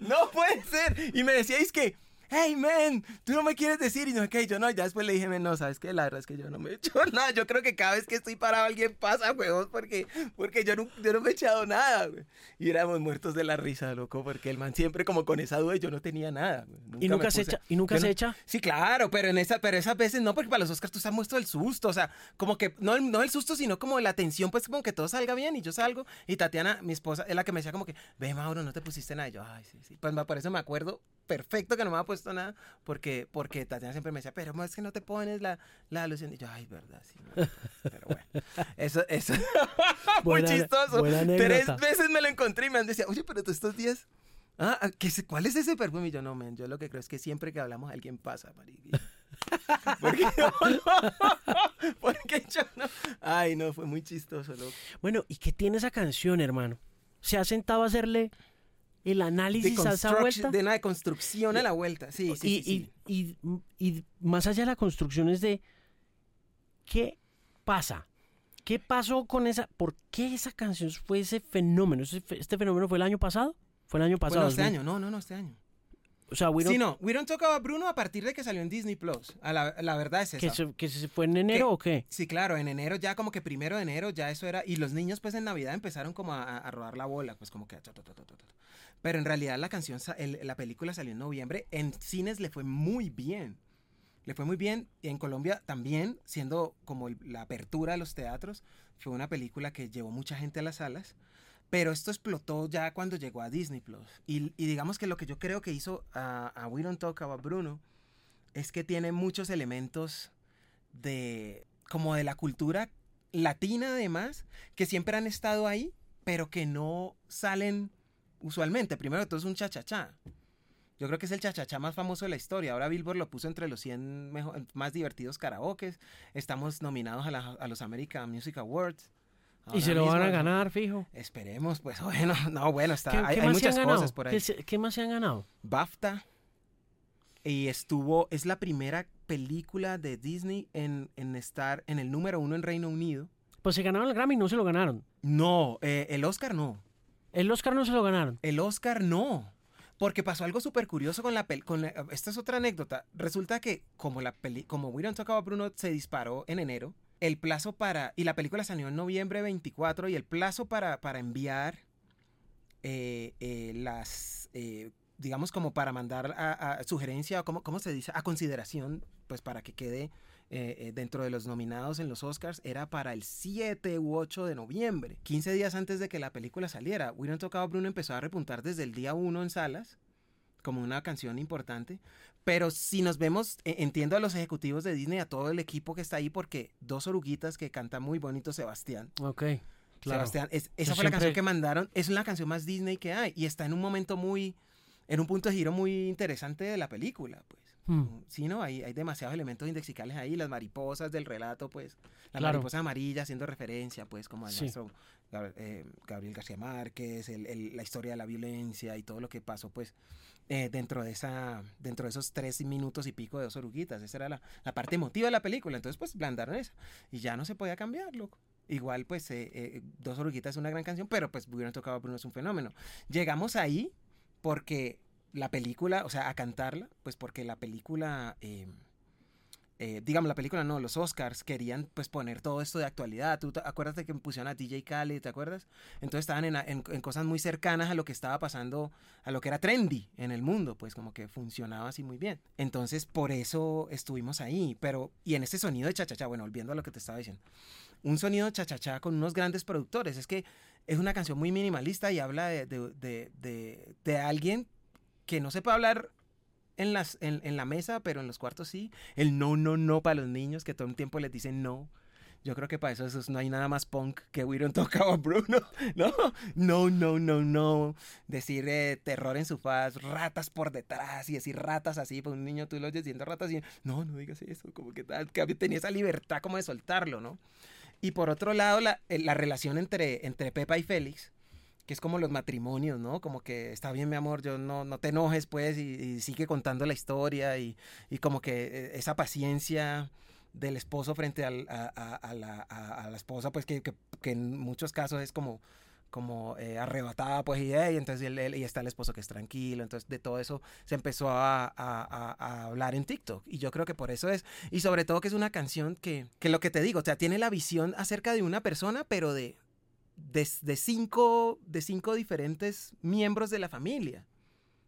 no puede ser. Y me decíais que, hey, man, tú no me quieres decir. Y no, que yo no, ya después le dije, man, no, sabes que la verdad es que yo no me he hecho <laughs> nada. Yo creo que cada vez que estoy parado alguien pasa, huevos, porque, porque yo, no, yo no me he echado nada. Y éramos muertos de la risa, loco, porque el man siempre como con esa duda y yo no tenía nada. ¿Y nunca se echa? ¿Y nunca se echa? Sí, claro, pero, en esa, pero esas veces no, porque para los Oscars tú has muerto el susto, o sea, como que, no, no el susto, sino como la tensión, pues como que todo salga bien y yo salgo. Y Tatiana, mi esposa, es la que me decía como que, ve, Mauro, no te pusiste nada. Y yo, ay, sí, sí. Pues por eso me acuerdo perfecto que no me ha puesto nada, porque, porque Tatiana siempre me decía, pero es que no te pones la, la alusión. Y yo, ay, verdad, sí. pero bueno, eso, eso, <laughs> muy chistoso. Tres veces me lo encontré y me han decía, oye, pero tú estos días... Ah, ah ¿qué, ¿cuál es ese perfume? Y yo, no, men, yo lo que creo es que siempre que hablamos alguien pasa, mariquilla. <laughs> Porque yo no, <laughs> porque yo no. Ay, no, fue muy chistoso, loco. Bueno, ¿y qué tiene esa canción, hermano? ¿Se ha sentado a hacerle el análisis a esa vuelta. De una construcción a la vuelta, sí, sí, y, Y, y, más allá de la construcción es de qué pasa. ¿Qué pasó con esa? ¿Por qué esa canción fue ese fenómeno? ¿Este fenómeno fue el año pasado? Fue el año pasado. Bueno, este año, no, no, no, este año. O sea, we don't... Sí, no, We Don't Talk About Bruno a partir de que salió en Disney Plus. A la, la verdad es esa. ¿Que se, fue en enero o qué? Sí, claro, en enero ya como que primero de enero ya eso era. Y los niños pues en Navidad empezaron como a, a rodar la bola, pues como que... Pero en realidad la canción, la película salió en noviembre. En cines le fue muy bien. Le fue muy bien. Y en Colombia también, siendo como la apertura de los teatros, fue una película que llevó mucha gente a las salas. Pero esto explotó ya cuando llegó a Disney Plus. Y, digamos que lo que yo creo que hizo a, We Don't Talk About Bruno es que tiene muchos elementos de como de la cultura latina además, que siempre han estado ahí, pero que no salen usualmente, primero todo es un cha-cha-cha. Yo creo que es el cha-cha-cha más famoso de la historia. Ahora Billboard lo puso entre los 100 más divertidos karaokes. Estamos nominados a, los American Music Awards. Y se lo van a ganar, fijo. Esperemos, pues <laughs> bueno, no, bueno, está, hay, muchas cosas por ahí. ¿Qué, más se han ganado? BAFTA. Y estuvo, es la primera película de Disney en, estar en el número uno en Reino Unido. Pues se ganaron el Grammy, no se lo ganaron. No, eh, el Oscar no. El Oscar no se lo ganaron. El Oscar no. Porque pasó algo súper curioso con la película. Esta es otra anécdota. Resulta que como la peli como We Don't Talk About Bruno se disparó en enero, el plazo para... Y la película salió en noviembre 24 y el plazo para, para enviar eh, eh, las... Eh, digamos como para mandar sugerencia o ¿cómo se dice, a consideración, pues para que quede dentro de los nominados en los Oscars era para el 7 u 8 de noviembre, 15 días antes de que la película saliera. Don't Talk Bruno empezó a repuntar desde el día 1 en salas como una canción importante. Pero si nos vemos, e, entiendo a los ejecutivos de Disney, a todo el equipo que está ahí, porque dos oruguitas que canta muy bonito Sebastián. Ok. Claro. Sebastián, esa fue la canción que mandaron. Es la canción más Disney que hay. Y está en un momento muy, en un punto de giro muy interesante de la película, pues. Hmm. Mm, sí, ¿no? Hay, hay demasiados elementos indexicales ahí, las mariposas del relato, pues, la mariposa amarilla haciendo referencia, pues, como al nuestro eh, Gabriel García Márquez, la historia de la violencia y todo lo que pasó, pues, eh, dentro de esa, dentro de esos tres minutos y pico de dos oruguitas. Esa era la, parte emotiva de la película. Entonces, pues, blandaron esa. Y ya no se podía cambiar, loco. Igual, pues, eh, Dos Oruguitas es una gran canción, pero pues hubieran tocado Bruno es un fenómeno. Llegamos ahí porque la película, o sea, a cantarla, pues porque la película, eh, eh, digamos, la película no, los Oscars querían pues poner todo esto de actualidad. ¿Tú te acuerdas de que pusieron a DJ Khaled, te acuerdas? Entonces estaban en, en, cosas muy cercanas a lo que estaba pasando, a lo que era trendy en el mundo, pues como que funcionaba así muy bien. Entonces por eso estuvimos ahí, pero, y en ese sonido de cha-cha-cha, bueno, volviendo a lo que te estaba diciendo, un sonido cha-cha-cha con unos grandes productores, es que es una canción muy minimalista y habla de, de, de, de alguien que no se puede hablar en, las, en, la mesa, pero en los cuartos sí. El no, no, no para los niños, que todo el tiempo les dicen no. Yo creo que para eso, no hay nada más punk que We Don't <laughs> Talk About Bruno. No, no, no, no, no. Decir eh, terror en su faz, ratas por detrás y decir ratas así. Pues un niño tú lo oyes diciendo ratas y no, no digas eso. Como que tal, que tenía esa libertad como de soltarlo, ¿no? Y por otro lado, la, eh, la relación entre, entre Pepa y Félix que es como los matrimonios, ¿no? Como que está bien, mi amor, yo no, no te enojes, pues, y, sigue contando la historia y, y, como que eh, esa paciencia del esposo frente a, a, la, a, la, esposa, pues que, que, que, en muchos casos es como como eh, arrebatada, pues, y, entonces y está el esposo que es tranquilo, entonces de todo eso se empezó a, hablar en TikTok. Y yo creo que por eso es, y sobre todo que es una canción que, que lo que te digo, o sea, tiene la visión acerca de una persona, pero de, de, de, cinco, de cinco diferentes miembros de la familia,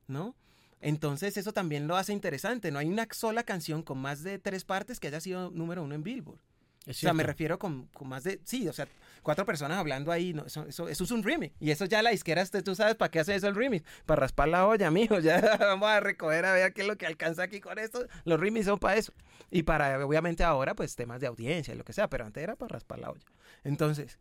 ¿no? Entonces eso también lo hace interesante. No hay una sola canción con más de tres partes que haya sido número uno en Billboard. o sea, me refiero con, más de... Sí, o sea, cuatro personas hablando ahí. No, eso, eso, es un remix. Y eso ya la disquera, tú sabes para qué hace eso el remix. Para raspar la olla, <laughs> mijo. Ya <laughs> vamos a recoger a ver qué es lo que alcanza aquí con esto. Los remix son para eso. Y para, obviamente ahora, pues temas de audiencia y lo que sea. Pero antes era para raspar la olla. Entonces...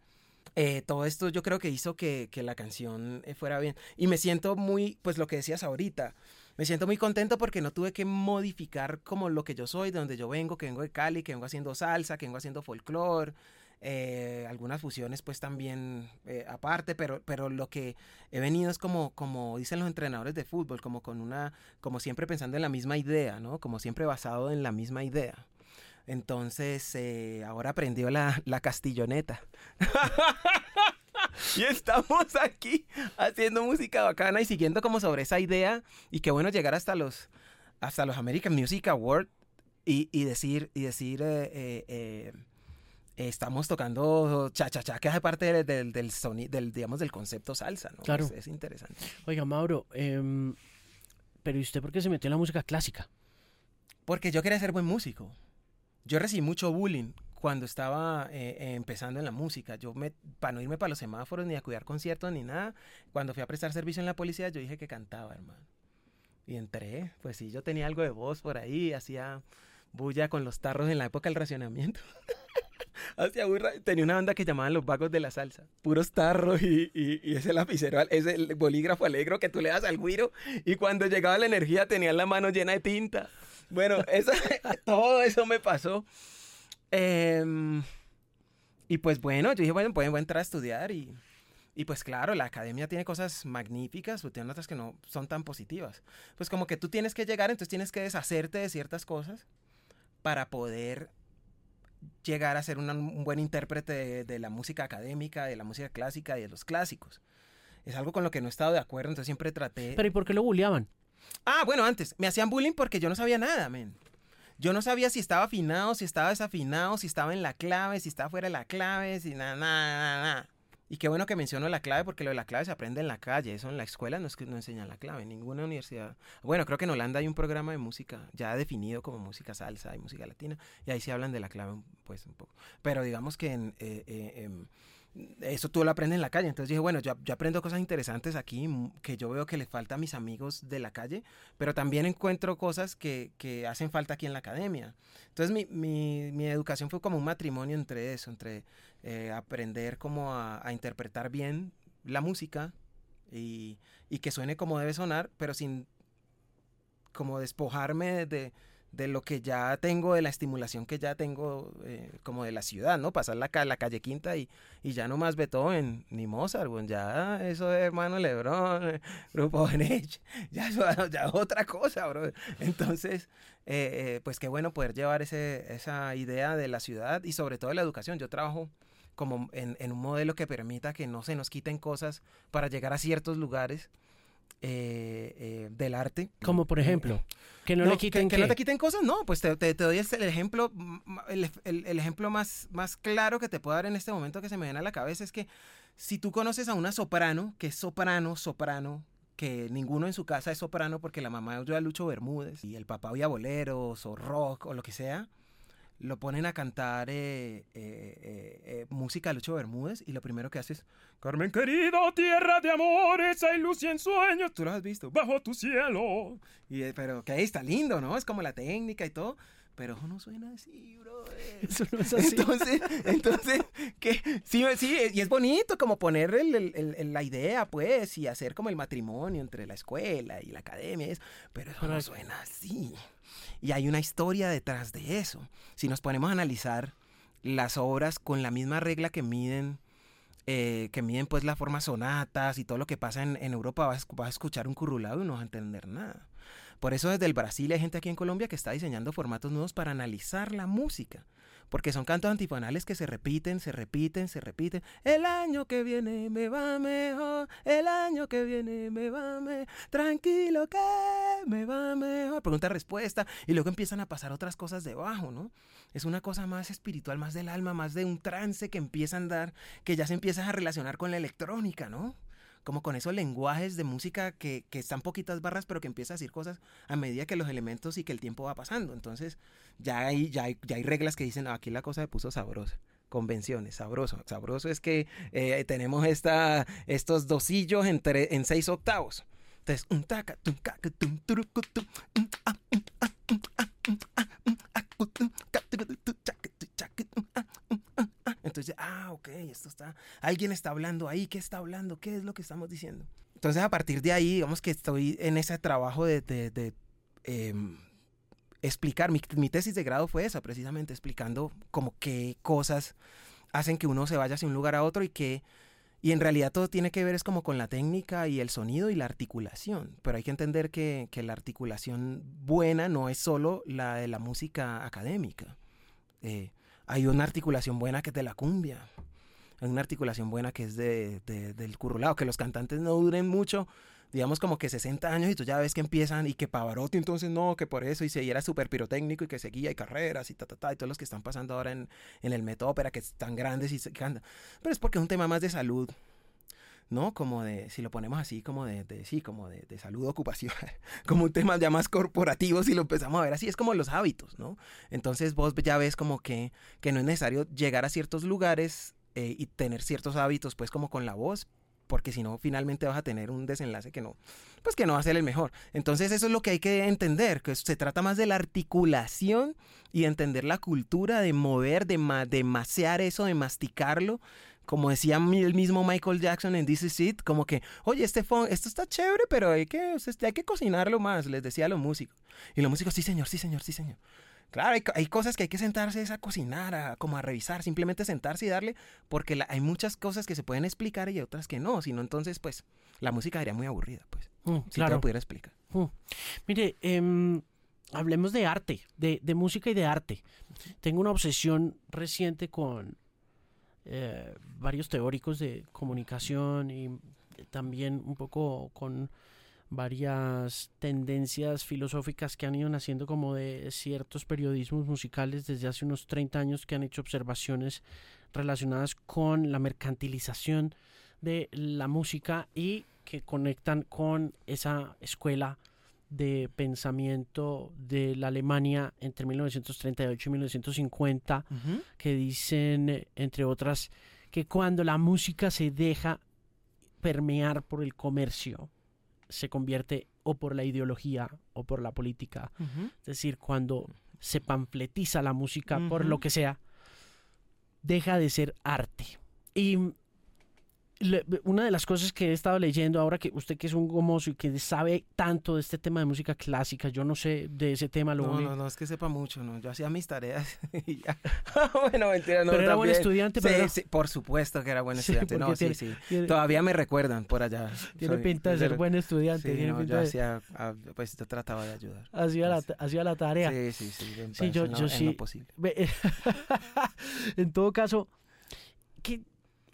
Eh, todo esto yo creo que hizo que, que la canción eh, fuera bien. Y me siento muy, pues lo que decías ahorita, me siento muy contento porque no tuve que modificar como lo que yo soy, de donde yo vengo, que vengo de Cali, que vengo haciendo salsa, que vengo haciendo folclore. Eh, algunas fusiones pues también eh, aparte, pero, pero lo que he venido es como, como dicen los entrenadores de fútbol, como con una, como siempre pensando en la misma idea, ¿no? Como siempre basado en la misma idea. Entonces, eh, ahora aprendió la, la castilloneta. <laughs> y estamos aquí haciendo música bacana y siguiendo como sobre esa idea. Y qué bueno llegar hasta los, hasta los American Music Awards y, y decir, y decir eh, eh, eh, estamos tocando cha cha cha que hace parte del, del, del, digamos, del concepto salsa, ¿no? Claro. Es, interesante. Oiga, Mauro, em, pero ¿y usted por qué se metió en la música clásica? Porque yo quería ser buen músico. Yo recibí mucho bullying cuando estaba eh, eh, empezando en la música. Yo, me, para no irme para los semáforos ni a cuidar conciertos ni nada, cuando fui a prestar servicio en la policía, yo dije que cantaba, hermano. Y entré, pues sí, yo tenía algo de voz por ahí, hacía bulla con los tarros en la época del racionamiento. <laughs> <laughs> hacía tenía una banda que llamaban Los Vagos de la Salsa. Puros tarros y, y, ese lapicero, ese bolígrafo alegro que tú le das al guiro. Y cuando llegaba la energía tenía la mano llena de tinta. Bueno, <laughs> eso, <laughs> todo eso me pasó. Em, y pues bueno, yo dije, bueno, pueden entrar a estudiar y, y pues claro, la academia tiene cosas magníficas, pero tiene otras que no son tan positivas. Pues como que tú tienes que llegar, entonces tienes que deshacerte de ciertas cosas para poder llegar a ser un buen intérprete de, la música académica, de la música clásica y de los clásicos. Es algo con lo que no he estado de acuerdo, entonces siempre traté... Pero ¿y por qué lo bulleaban? Ah, bueno, antes, me hacían bullying porque yo no sabía nada, men. Yo no sabía si estaba afinado, si estaba desafinado, si estaba en la clave, si estaba fuera de la clave, si nada, nada, nada. Y qué bueno que menciono la clave porque lo de la clave se aprende en la calle, eso en la escuela no es que no enseñan la clave, en ninguna universidad. Bueno, creo que en Holanda hay un programa de música ya definido como música salsa y música latina y ahí sí hablan de la clave pues un poco. Pero digamos que en, eh, eh, eso tú lo aprendes en la calle. Entonces dije, bueno, yo, aprendo cosas interesantes aquí que yo veo que les falta a mis amigos de la calle, pero también encuentro cosas que, que hacen falta aquí en la academia. Entonces mi, mi, mi, educación fue como un matrimonio entre eso, entre eh, aprender como a, interpretar bien la música y, y que suene como debe sonar, pero sin como despojarme de de lo que ya tengo, de la estimulación que ya tengo eh, como de la ciudad, ¿no? Pasar la, la calle Quinta y, y ya no más Beethoven ni Mozart, bueno, ya eso de hermano Lebrón, Grupo <laughs> Benech, <laughs> ya, <laughs> ya otra cosa, bro. Entonces, eh, eh, pues qué bueno poder llevar ese, esa idea de la ciudad y sobre todo de la educación. Yo trabajo como en, en un modelo que permita que no se nos quiten cosas para llegar a ciertos lugares eh, eh, del arte. Como por ejemplo, que no, le quiten que, no te quiten cosas, no, pues te, te, doy el ejemplo, el, el, ejemplo más, más claro que te puedo dar en este momento que se me viene a la cabeza es que si tú conoces a una soprano, que es soprano, soprano, que ninguno en su casa es soprano porque la mamá oye a Lucho Bermúdez y el papá oía boleros o rock o lo que sea, lo ponen a cantar eh, eh, eh, música de Lucho Bermúdez y lo primero que hace es Carmen querido, tierra de amores, hay luz y en sueños. Tú lo has visto, bajo tu cielo. Y, pero que ahí está lindo, ¿no? Es como la técnica y todo. Pero eso no suena así, bro. <laughs> Eso no es así. Entonces, entonces que sí, sí, y es bonito como poner la idea, pues, y hacer como el matrimonio entre la escuela y la academia. pero eso no suena así. Y hay una historia detrás de eso. Si nos ponemos a analizar las obras con la misma regla que miden, eh, que miden pues las formas sonatas y todo lo que pasa en, Europa, vas, a escuchar un currulado y no vas a entender nada. Por eso desde el Brasil hay gente aquí en Colombia que está diseñando formatos nuevos para analizar la música. porque son cantos antifonales que se repiten, se repiten, se repiten. El año que viene me va mejor, el año que viene me va mejor, tranquilo que me va mejor. Pregunta-respuesta, y luego empiezan a pasar otras cosas debajo, ¿no? Es una cosa más espiritual, más del alma, más de un trance que empieza a andar, que ya se empieza a relacionar con la electrónica, ¿no? Como con esos lenguajes de música que, que están poquitas barras, pero que empieza a decir cosas a medida que los elementos y que el tiempo va pasando. Entonces, ya hay, ya hay, ya hay reglas que dicen, aquí la cosa se puso sabrosa convenciones, sabroso. Sabroso es que eh, tenemos esta, estos dosillos entre, en seis octavos. Entonces, un taca, tum, caca, tum, um, ah, ah, um, ah, um, ah, cutum, caturucutum, chaca, chaca, um, ah, um, ah, ah. Ok, esto está, alguien está hablando ahí, ¿qué está hablando? ¿Qué es lo que estamos diciendo? Entonces, a partir de ahí, digamos que estoy en ese trabajo de, de, de em, explicar, mi, tesis de grado fue esa, precisamente, explicando como qué cosas hacen que uno se vaya hacia un lugar a otro y que, y en realidad todo tiene que ver es como con la técnica y el sonido y la articulación, pero hay que entender que, que la articulación buena no es solo la de la música académica. Eh, hay una articulación buena que de la cumbia, hay una articulación buena que es de, de, del currulado, que los cantantes no duren mucho, digamos como que 60 años y tú ya ves que empiezan y que Pavarotti entonces no, que por eso y se era súper pirotécnico y que seguía y carreras y ta, ta, ta, y todos los que están pasando ahora en, en el Meto Ópera que están grandes y se cantan. Pero es porque es un tema más de salud, ¿no? Como de, si lo ponemos así, como de, de sí, como de, de salud ocupacional, <laughs> como un tema ya más corporativo, si lo empezamos a ver así, es como los hábitos, ¿no? Entonces vos ya ves como que, que no es necesario llegar a ciertos lugares eh, y tener ciertos hábitos, pues como con la voz, porque si no, finalmente vas a tener un desenlace que no, pues que no va a ser el mejor. Entonces eso es lo que hay que entender, que se trata más de la articulación y entender la cultura de mover, de, ma de macear eso, de masticarlo. Como decía el mismo Michael Jackson en This Is It, como que, oye, este phone, esto está chévere, pero hay que, hay que cocinarlo más, les decía a los músicos. Y los músicos, sí señor, sí señor, sí señor. Claro, hay, hay, cosas que hay que sentarse a cocinar, a, como a revisar, simplemente sentarse y darle, porque la, hay muchas cosas que se pueden explicar y otras que no, sino entonces, pues, la música sería muy aburrida, pues, Mm, si te claro. lo pudiera explicar. Mm. Mire, em, hablemos de arte, de, de música y de arte. Tengo una obsesión reciente con eh, varios teóricos de comunicación y también un poco con varias tendencias filosóficas que han ido naciendo como de ciertos periodismos musicales desde hace unos 30 años que han hecho observaciones relacionadas con la mercantilización de la música y que conectan con esa escuela de pensamiento de la Alemania entre 1938 y 1950 Uh -huh. que dicen, entre otras, que cuando la música se deja permear por el comercio, se convierte o por la ideología o por la política. Uh -huh. Es decir, cuando se panfletiza la música por lo que sea, deja de ser arte. Y una de las cosas que he estado leyendo ahora que usted que es un gomoso y que sabe tanto de este tema de música clásica, yo no sé de ese tema, lo No, único- no, no, es que sepa mucho, ¿no? Yo hacía mis tareas <laughs> y ya. <laughs> bueno, mentira, no. pero era buen estudiante, Sí, pero sí, por supuesto que era buen <laughs> Sí, estudiante. no, sí, sí. tiene- Todavía me recuerdan por allá. tiene Soy- pinta de ser pero- buen estudiante. Sí, tiene no, pinta yo de- hacía, ah, pues yo trataba de ayudar. hacía, la, hacía la tarea. Sí, sí, sí. Sí, yo- sí. posible. En todo caso, que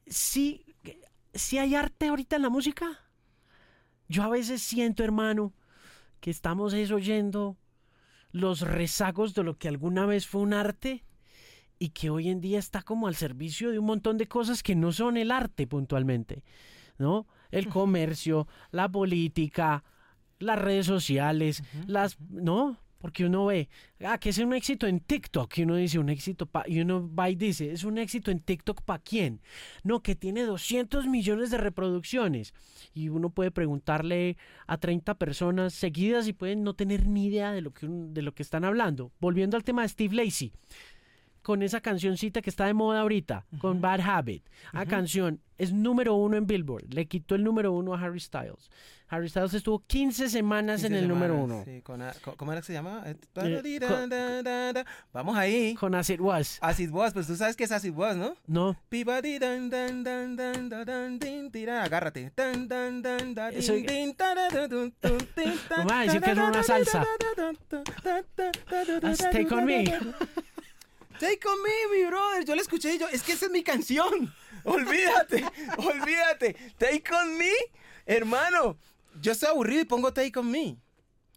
sí, sí hay arte ahorita en la música. Yo a veces siento, hermano, que estamos es oyendo los rezagos de lo que alguna vez fue un arte y que hoy en día está como al servicio de un montón de cosas que no son el arte puntualmente, ¿no? El comercio, la política, las redes sociales, las, ¿no? Porque uno ve, ah, que es un éxito en TikTok, y uno dice un éxito, pa, y uno va y dice, es un éxito en TikTok para quién? No, que tiene 200 millones de reproducciones. Y uno puede preguntarle a 30 personas seguidas y pueden no tener ni idea de lo que, de lo que están hablando. Volviendo al tema de Steve Lacey, con esa cancioncita que está de moda ahorita, uh -huh. con Bad Habit. Ah, La uh -huh. canción es número uno en Billboard. Le quitó el número uno a Harry Styles. Harry Styles estuvo 15 semanas 15 en el semanas, número uno. Sí, con a, con, ¿Cómo era que se llamaba? Eh, eh, con, Vamos ahí. Con As It Was. As It Was, pues tú sabes que es As It Was, ¿no? No. Agárrate. Eso... no me a decir que es una salsa. Stay con me. Take on me, mi brother. Yo la escuché y yo, es que esa es mi canción. <laughs> Olvídate, <laughs> olvídate. Take on me, hermano. Yo estoy aburrido y pongo Take on me.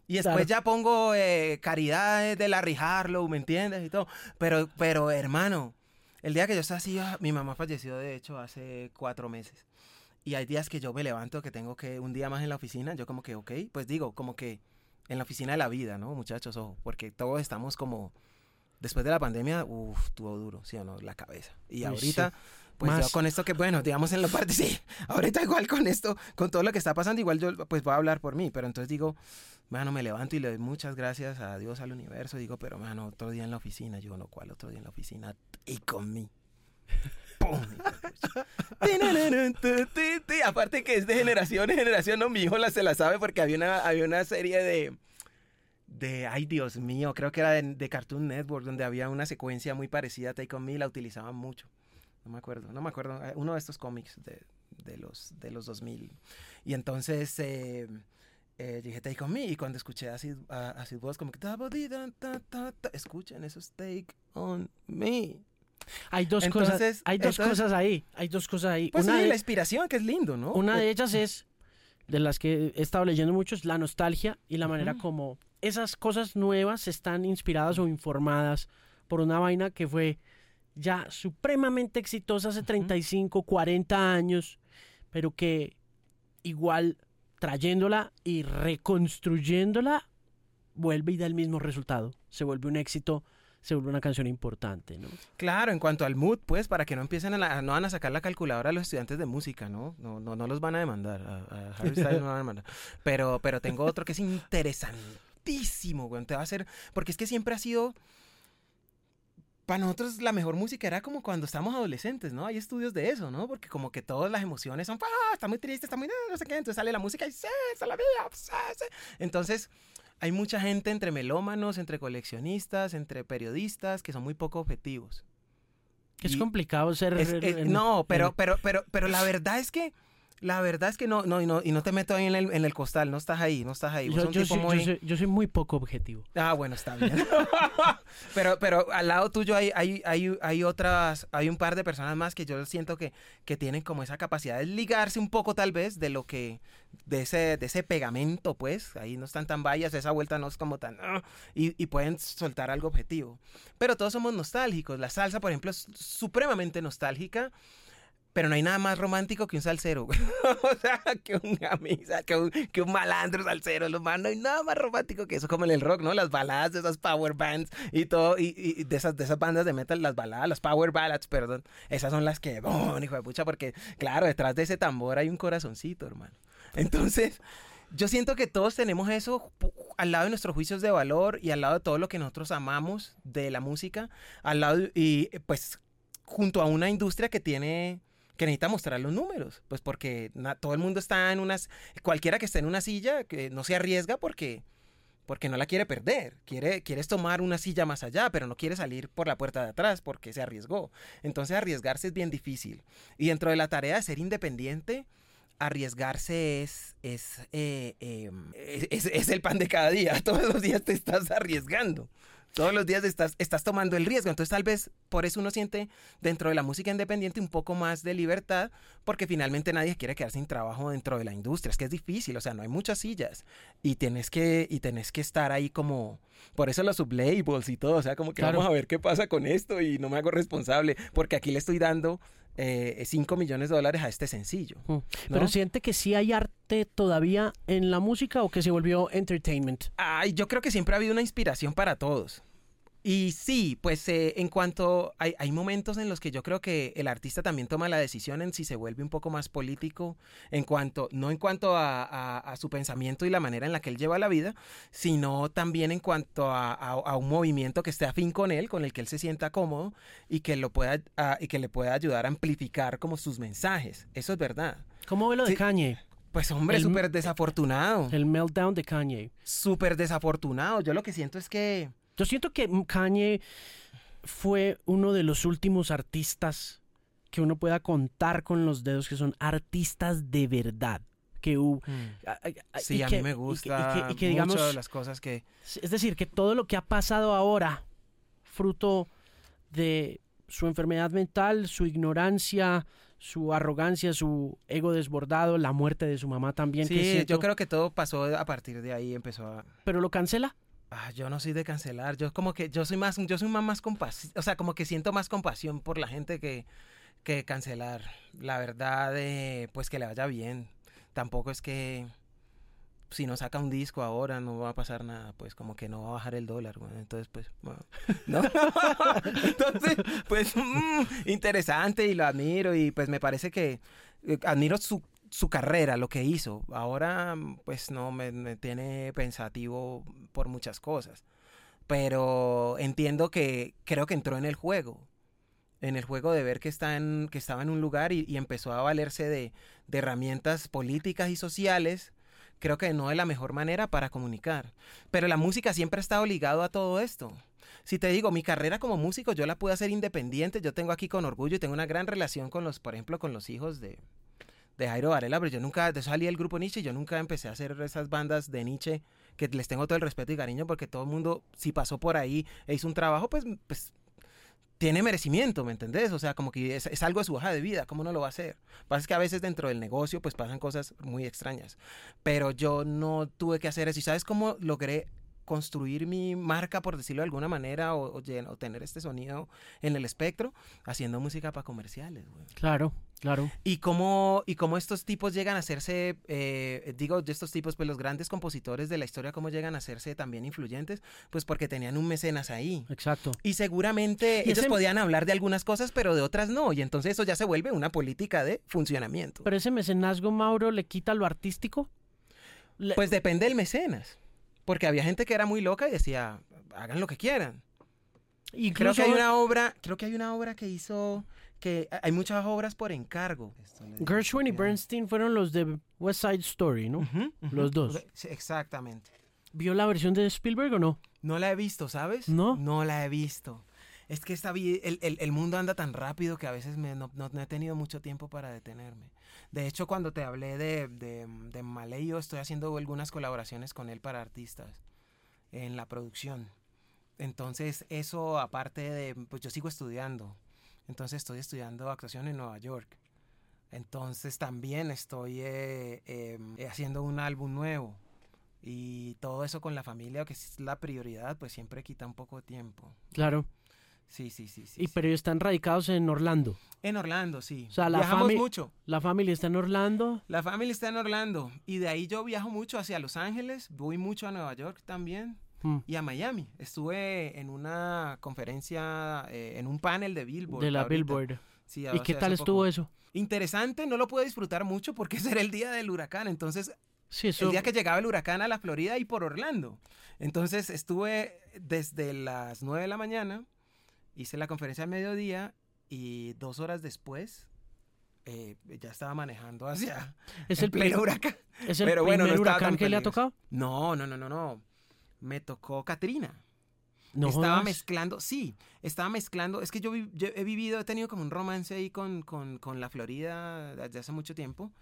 Y después ya pongo eh, Caridad de Larry Harlow, ¿me entiendes? Y todo. Pero, pero, hermano, el día que yo estaba así, ah, mi mamá falleció, de hecho, hace cuatro meses. Y hay días que yo me levanto, que tengo que un día más en la oficina, yo como que, ok, pues digo, como que en la oficina de la vida, ¿no, muchachos? Ojo, porque todos estamos como, después de la pandemia, uff, tuvo duro, ¿sí o no? La cabeza. Y ahorita... Pues con esto que, bueno, digamos en la parte, <laughs> sí, ahorita igual con esto, con todo lo que está pasando, igual yo pues voy a hablar por mí, pero entonces digo, mano, me levanto y le doy muchas gracias a Dios, al universo, digo, pero mano, otro día en la oficina, yo no, ¿cuál otro día en la oficina? Y con mí. <laughs> Aparte que es de generación en generación, no, mi hijo la, se la sabe porque había una, había una serie de, de, ay Dios mío, creo que era de, Cartoon Network, donde había una secuencia muy parecida a Take On Me, la utilizaban mucho. No me acuerdo, no me acuerdo, eh, uno de estos cómics de, de los, de los 2000. Y entonces eh, eh, dije Take On Me y cuando escuché así, así voz como que, escuchen, eso es Take On Me. Hay dos cosas, hay dos cosas ahí, hay dos cosas ahí. Pues una de, la inspiración, que es lindo, ¿no? Una de ellas es, de las que he estado leyendo mucho, es la nostalgia y la manera como esas cosas nuevas están inspiradas o informadas por una vaina que fue ya supremamente exitosa hace 35, 40 años, pero que igual trayéndola y reconstruyéndola vuelve y da el mismo resultado. Se vuelve un éxito se vuelve una canción importante, ¿no? Claro, en cuanto al mood, pues, para que no empiecen a, no van a sacar la calculadora a los estudiantes de música, ¿no? No, no, no los van a demandar, a, Harry Styles no van a demandar. <laughs> Pero, pero tengo otro que es interesantísimo, güey, te va a hacer, porque es que siempre ha sido para nosotros la mejor música era como cuando estábamos adolescentes, ¿no? Hay estudios de eso, ¿no? Porque como que todas las emociones son, ¡ah! Está muy triste, está muy... no sé qué. Entonces sale la música y ¡sí! ¡Se la vida! Entonces, hay mucha gente entre melómanos, entre coleccionistas, entre periodistas que son muy poco objetivos. Es complicado ser... no, pero, pero, pero, pero la verdad es que la verdad es que no, no, y no, y no te meto ahí en el, en el costal, no estás ahí, no estás ahí. Yo, soy, muy... Yo, soy, muy poco objetivo. Ah, bueno, está bien. <laughs> pero, pero al lado tuyo hay, hay, hay, hay, otras, hay un par de personas más que yo siento que, que tienen como esa capacidad de ligarse un poco tal vez de lo que, de ese, de ese pegamento, pues, ahí no están tan vallas, esa vuelta no es como tan, ah, y, y pueden soltar algo objetivo. Pero todos somos nostálgicos. La salsa, por ejemplo, es supremamente nostálgica. Pero no hay nada más romántico que un salsero, <laughs> o sea, que un camisa, que un, que un malandro salsero. Lo no hay nada más romántico que eso, como en el rock, ¿no? Las baladas de esas power bands y todo, y, y de, esas, de esas bandas de metal, las baladas, las power ballads, perdón. Esas son las que, <laughs> ¡oh, hijo de pucha! Porque, claro, detrás de ese tambor hay un corazoncito, hermano. Entonces, yo siento que todos tenemos eso al lado de nuestros juicios de valor y al lado de todo lo que nosotros amamos de la música, al lado, y pues junto a una industria que tiene que necesita mostrar los números, pues porque todo el mundo está en unas, cualquiera que esté en una silla, que no se arriesga porque, porque no la quiere perder, quiere, quieres tomar una silla más allá, pero no quiere salir por la puerta de atrás porque se arriesgó. Entonces arriesgarse es bien difícil. Y dentro de la tarea de ser independiente, arriesgarse es, es, eh, em, es, es, el pan de cada día. <laughs> Todos los días te estás arriesgando. Todos los días estás, estás tomando el riesgo. Entonces tal vez por eso uno siente dentro de la música independiente un poco más de libertad, porque finalmente nadie quiere quedar sin trabajo dentro de la industria. Es que es difícil, o sea, no hay muchas sillas. Y tienes que, y tenés que estar ahí como... Por eso los sublabels y todo, o sea, como que vamos a ver qué pasa con esto y no me hago responsable, porque aquí le estoy dando eh, 5 millones de dólares a este sencillo. Mm. Pero siente que sí hay arte todavía en la música o que se volvió entertainment. Ay, yo creo que siempre ha habido una inspiración para todos. Y sí, pues eh, en cuanto hay, hay, momentos en los que yo creo que el artista también toma la decisión en si se vuelve un poco más político, en cuanto, no en cuanto a, su pensamiento y la manera en la que él lleva la vida, sino también en cuanto a, un movimiento que esté afín con él, con el que él se sienta cómodo y que, lo pueda, y que le pueda ayudar a amplificar como sus mensajes. Eso es verdad. ¿Cómo ve lo de Kanye? Pues hombre, súper desafortunado. El meltdown de Kanye. Súper desafortunado. Yo lo que siento es que yo siento que Kanye fue uno de los últimos artistas que uno pueda contar con los dedos que son artistas de verdad. Que, mm. sí, a mí me gusta y que, digamos, las cosas que... Es decir, que todo lo que ha pasado ahora, fruto de su enfermedad mental, su ignorancia, su arrogancia, su ego desbordado, la muerte de su mamá también. Sí, yo creo que todo pasó a partir de ahí, empezó a... ¿Pero lo cancela? Ah, yo no soy de cancelar, yo como que, yo soy más, yo soy más, más compasivo, o sea, como que siento más compasión por la gente que, que cancelar. La verdad, eh, pues que le vaya bien. Tampoco es que si no saca un disco ahora no va a pasar nada, pues como que no va a bajar el dólar, entonces pues, <laughs> entonces, pues, mm, interesante y lo admiro y pues me parece que eh, admiro su, su carrera, lo que hizo. Ahora, pues no, me, tiene pensativo por muchas cosas, pero entiendo que creo que entró en el juego en el juego de ver que, está en, que estaba en un lugar y, empezó a valerse de, de, herramientas políticas y sociales creo que no es la mejor manera para comunicar. Pero la música siempre ha estado ligado a todo esto. Si te digo, mi carrera como músico yo la pude hacer independiente, yo tengo aquí con orgullo y tengo una gran relación con los, por ejemplo, con los hijos de, de Jairo Varela, pero yo nunca, de salí el grupo Nietzsche, yo nunca empecé a hacer esas bandas de Nietzsche que les tengo todo el respeto y cariño porque todo el mundo, si pasó por ahí e hizo un trabajo, pues, pues tiene merecimiento, ¿me entendés? O sea, como que es, algo de su hoja de vida, ¿cómo no lo va a hacer? Pasa es que a veces dentro del negocio pues pasan cosas muy extrañas, pero yo no tuve que hacer eso. ¿Y sabes cómo logré construir mi marca, por decirlo de alguna manera, o, tener este sonido en el espectro, haciendo música para comerciales. Claro, claro. Y cómo, y cómo estos tipos llegan a hacerse, eh, digo, de estos tipos, pues los grandes compositores de la historia, cómo llegan a hacerse también influyentes, pues porque tenían un mecenas ahí. Exacto. Y seguramente ellos podían hablar de algunas cosas, pero de otras no, y entonces eso ya se vuelve una política de funcionamiento. Pero ese mecenazgo, Mauro, le quita lo artístico. Pues depende del mecenas. Porque había gente que era muy loca y decía, hagan lo que quieran. Y creo que hay una obra, creo que hay una obra que hizo que hay muchas obras por encargo. Gershwin y Bernstein fueron los de West Side Story, ¿no? Los dos. exactamente. ¿Vio la versión de Spielberg o no? No la he visto, ¿sabes? No. No la he visto. Es que esta, el, el, mundo anda tan rápido que a veces me, no, no, he tenido mucho tiempo para detenerme. De hecho, cuando te hablé de, de, de Malay, yo estoy haciendo algunas colaboraciones con él para artistas en la producción. Entonces, eso aparte de, pues yo sigo estudiando. Entonces, estoy estudiando actuación en Nueva York. Entonces, también estoy eh, em, haciendo un álbum nuevo. Y todo eso con la familia, que es la prioridad, pues siempre quita un poco de tiempo. Claro. Sí, sí, sí. sí y pero están radicados en Orlando. En Orlando, sí. O sea, la Viajamos mucho. La familia está en Orlando. La familia está en Orlando. Y de ahí yo viajo mucho hacia Los Ángeles, voy mucho a Nueva York también. Hmm. Y a Miami. Estuve en una conferencia, eh, en un panel de Billboard. De la Billboard. ¿Y qué tal estuvo eso? Interesante, no lo pude disfrutar mucho porque <laughs> ese era el día del huracán. Entonces, sí, el día que llegaba el huracán a la Florida y por Orlando. Entonces estuve desde las 9 de la mañana hice la conferencia al mediodía y dos horas después eh, ya estaba manejando hacia <laughs> ¿Es el pleno huracán. ¿Es el Pero bueno, no huracán que le ha tocado? No, no, no, no, no. Me tocó Katrina. No estaba mezclando, sí, estaba mezclando. Es que yo, he vivido, he tenido como un romance ahí con, con, con la Florida desde hace mucho tiempo.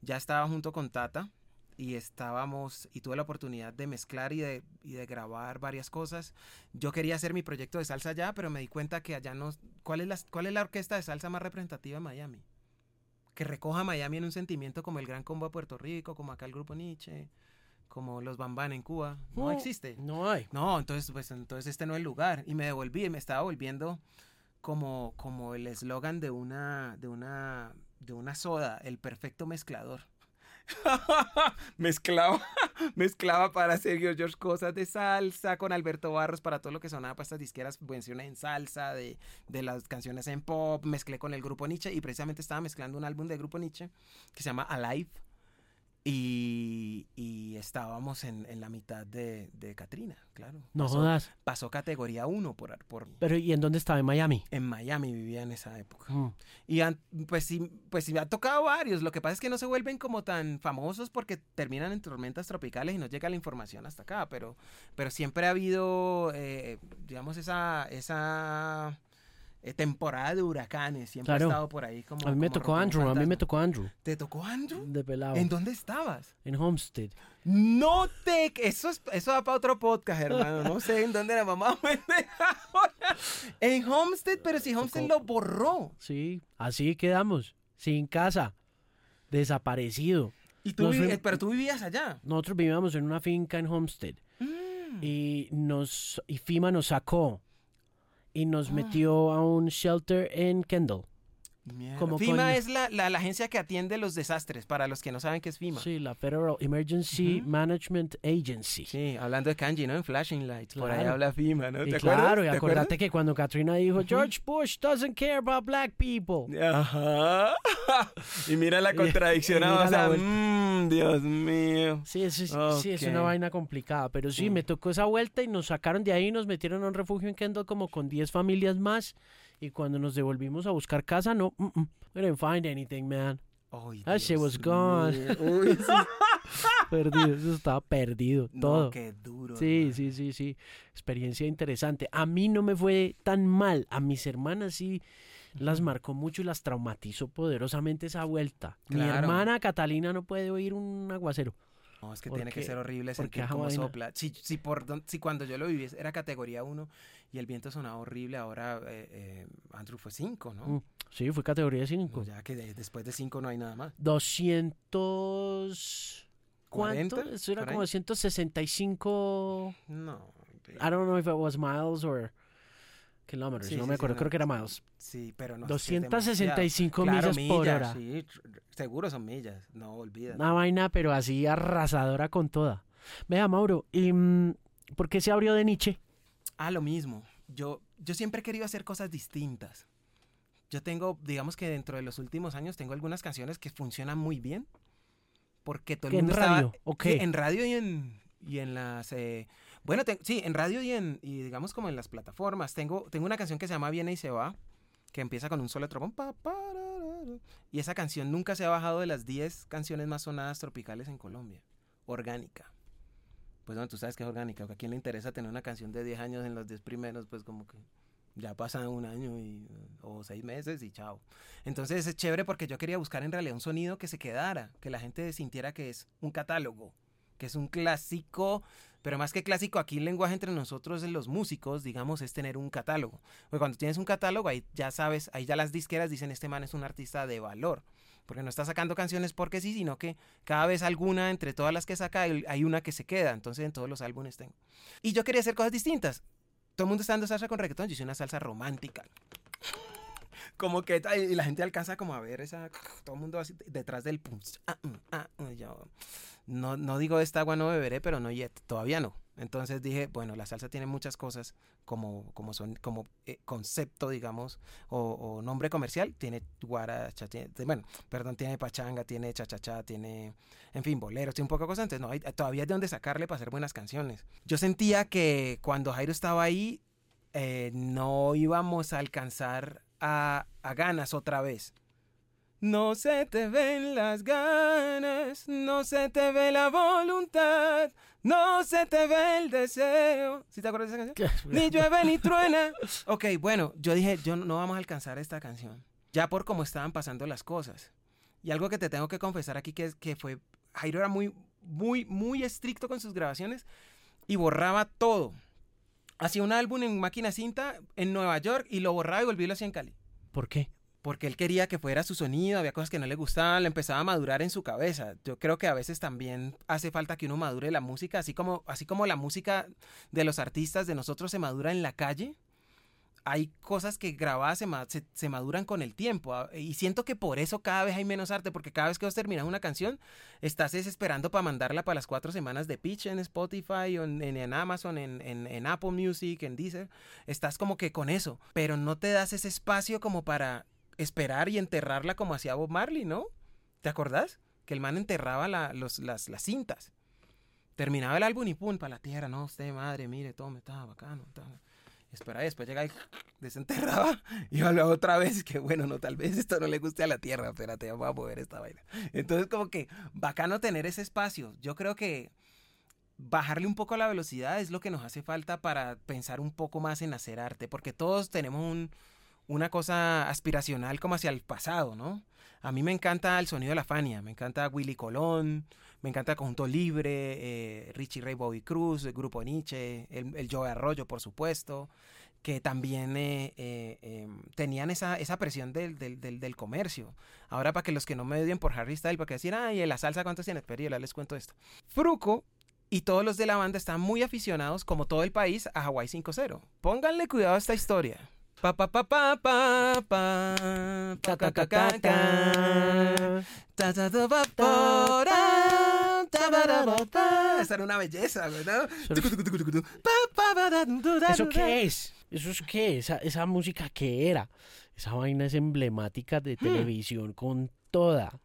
Ya estaba junto con Tata y estábamos y tuve la oportunidad de mezclar y de, y de, grabar varias cosas. Yo quería hacer mi proyecto de salsa allá, pero me di cuenta que allá no... ¿Cuál es la, cuál es la orquesta de salsa más representativa en Miami? Que recoja a Miami en un sentimiento como el Gran Combo de Puerto Rico, como acá el Grupo Nietzsche, como los Bambán en Cuba. No, existe. No hay. No, entonces, pues, entonces este no es el lugar. Y me devolví, me estaba volviendo como, como el eslogan de una, de, una, de una soda, el perfecto mezclador. <laughs> mezclaba, <laughs> mezclaba para Sergio George cosas de salsa con Alberto Barros para todo lo que sonaba para estas disqueras, versiones en salsa, de, de, las canciones en pop, mezclé con el grupo Nietzsche y precisamente estaba mezclando un álbum de grupo Nietzsche que se llama Alive y, y estábamos en, en, la mitad de, de Katrina, claro. No jodas. Pasó categoría 1 por, por... Pero ¿y en dónde estaba? ¿En Miami? En Miami vivía en esa época. Mm. Y pues sí, pues sí me ha tocado varios. Lo que pasa es que no se vuelven como tan famosos porque terminan en tormentas tropicales y no llega la información hasta acá. Pero, pero siempre ha habido, eh, digamos, esa... esa temporada de huracanes. Siempre ha estado por ahí como. A mí me tocó Andrew, a mí me tocó Andrew. ¿Te tocó Andrew? De pelado. ¿En dónde estabas? En Homestead. No te. Eso, es, eso va para otro podcast, hermano. No sé en dónde la mamá <laughs> me ahora. En Homestead, pero si Homestead lo borró. Sí, así quedamos. Sin casa. Desaparecido. ¿Y tú pero tú vivías allá. Nosotros vivíamos en una finca en Homestead. Mm. Y nos y FIMA nos sacó y nos ah. metió a un shelter en Kendall. Como FIMA es la, la, agencia que atiende los desastres, para los que no saben qué es FIMA. Sí, la Federal Emergency Management Agency. Sí, hablando de kanji, ¿no? En Flashing Lights, por ahí habla FIMA, ¿no? ¿Te y claro, y acuérdate que cuando Katrina dijo, George Bush doesn't care about black people. Ajá. <laughs> y mira la <laughs> contradicción, o sea, mmm, Dios mío. Sí, es, sí, es una vaina complicada, pero sí, me tocó esa vuelta y nos sacaron de ahí y nos metieron a un refugio en Kendall como con 10 familias más y cuando nos devolvimos a buscar casa, no, mm, mm, we didn't find anything, man. That shit was gone. <laughs> perdido, eso estaba perdido, todo. qué duro. Sí, sí, sí, sí. Experiencia interesante. A mí no me fue tan mal. A mis hermanas sí las marcó mucho y las traumatizó poderosamente esa vuelta. Mi hermana Catalina no puede oír un aguacero. No, es que tiene que ser horrible sentir cómo sopla. Si, si, por, si cuando yo lo viví era categoría 1 y el viento sonaba horrible, ahora eh, eh, Andrew fue 5, ¿no? Mm, sí, fue categoría 5. ya que después de 5 no hay nada más. 200... ¿Cuánto? Eso era como 165... No. I don't know if it was miles or kilómetros, no me acuerdo, creo que era miles. Sí, pero no 265 millas, por hora. Sí, seguro son millas, no olvides. Una vaina, pero así arrasadora con toda. Vea, Mauro, ¿y mm, por qué se abrió de Nietzsche? Ah, lo mismo. Yo, yo siempre he querido hacer cosas distintas. Yo tengo, digamos que dentro de los últimos años tengo algunas canciones que funcionan muy bien. Porque todo el mundo en radio? Okay. en radio y en, y en las... Eh, bueno, sí, en radio y en, y digamos como en las plataformas. Tengo, tengo una canción que se llama Viene y se va, que empieza con un solo trombón. y esa canción nunca se ha bajado de las 10 canciones más sonadas tropicales en Colombia. Orgánica. Pues no, tú sabes que es orgánica. ¿A quién le interesa tener una canción de 10 años en los 10 primeros? Pues como que ya pasa un año y, o seis meses y chao. Entonces es chévere porque yo quería buscar en realidad un sonido que se quedara, que la gente sintiera que es un catálogo, que es un clásico pero más que clásico, aquí el lenguaje entre nosotros, los músicos, digamos, es tener un catálogo. Porque cuando tienes un catálogo, ahí ya sabes, ahí ya las disqueras dicen, este man es un artista de valor. Porque no está sacando canciones porque sí, sino que cada vez alguna, entre todas las que saca, hay una que se queda. Entonces en todos los álbumes tengo. Y yo quería hacer cosas distintas. Todo el mundo está dando salsa con reggaetón, yo hice una salsa romántica como que y la gente alcanza como a ver esa todo el mundo así detrás del pum ah, mm, ah, mm, no, no digo esta agua no beberé, pero no yet, todavía no. Entonces dije, bueno, la salsa tiene muchas cosas como, como son, como eh, concepto, digamos, o, nombre comercial, tiene guaracha, tiene, bueno, perdón, tiene pachanga, tiene chachachá, tiene, en fin, boleros, tiene un poco de cosas, entonces no, hay, todavía hay de dónde sacarle para hacer buenas canciones. Yo sentía que cuando Jairo estaba ahí, eh, no íbamos a alcanzar a, a ganas otra vez. No se te ven las ganas, no se te ve la voluntad, no se te ve el deseo. ¿Sí te acuerdas de esa canción? ni llueve ni truena. <laughs> Ok, bueno, yo dije, yo no vamos a alcanzar esta canción. Ya por cómo estaban pasando las cosas. Y algo que te tengo que confesar aquí que es que fue Jairo era muy muy muy estricto con sus grabaciones y borraba todo. Hacía un álbum en máquina cinta en Nueva York y lo borraba y volvió y lo hacía en Cali. ¿Por qué? Porque él quería que fuera su sonido, había cosas que no le gustaban, le empezaba a madurar en su cabeza. Yo creo que a veces también hace falta que uno madure la música, así como, así como la música de los artistas de nosotros se madura en la calle. Hay cosas que grabadas se, maduran con el tiempo. Ah, y siento que por eso cada vez hay menos arte, porque cada vez que vos terminas una canción, estás esperando para mandarla para las cuatro semanas de pitch en Spotify, o en, Amazon, en, en Apple Music, en Deezer. Estás como que con eso, pero no te das ese espacio como para esperar y enterrarla como hacía Bob Marley, ¿no? ¿Te acordás? Que el man enterraba las, cintas. Terminaba el álbum y pum, para la tierra, no, usted, madre, mire, todo me estaba bacano. Espera, y después llega y desenterraba <laughs> y hablaba otra vez que bueno, no, tal vez esto no le guste a la tierra, espérate, vamos a mover esta vaina. Entonces como que bacano tener ese espacio. Yo creo que bajarle un poco la velocidad es lo que nos hace falta para pensar un poco más en hacer arte, porque todos tenemos un, una cosa aspiracional como hacia el pasado, ¿no? A mí me encanta el sonido de la Fania, me encanta Willy Colón, me encanta Conjunto Libre, eh, Richie Ray Bobby Cruz, el Grupo Nietzsche, el, Joe Arroyo, por supuesto, que también eh, eh, tenían esa, esa presión del, del, del, comercio. Ahora, para que los que no me odien por Harry Style, para que decir, ay, la salsa, ¿cuántos tiene? Pero yo les cuento esto. Fruco y todos los de la banda están muy aficionados, como todo el país, a Hawaii 5-0. Pónganle cuidado a esta historia. Pa pa pa pa pa pa ta ta ta ta ta ta ta Esa era una belleza, ¿verdad? ¿Eso qué es? ¿Eso es qué? ¿Esa, esa música qué era? Esa vaina es emblemática de televisión con toda.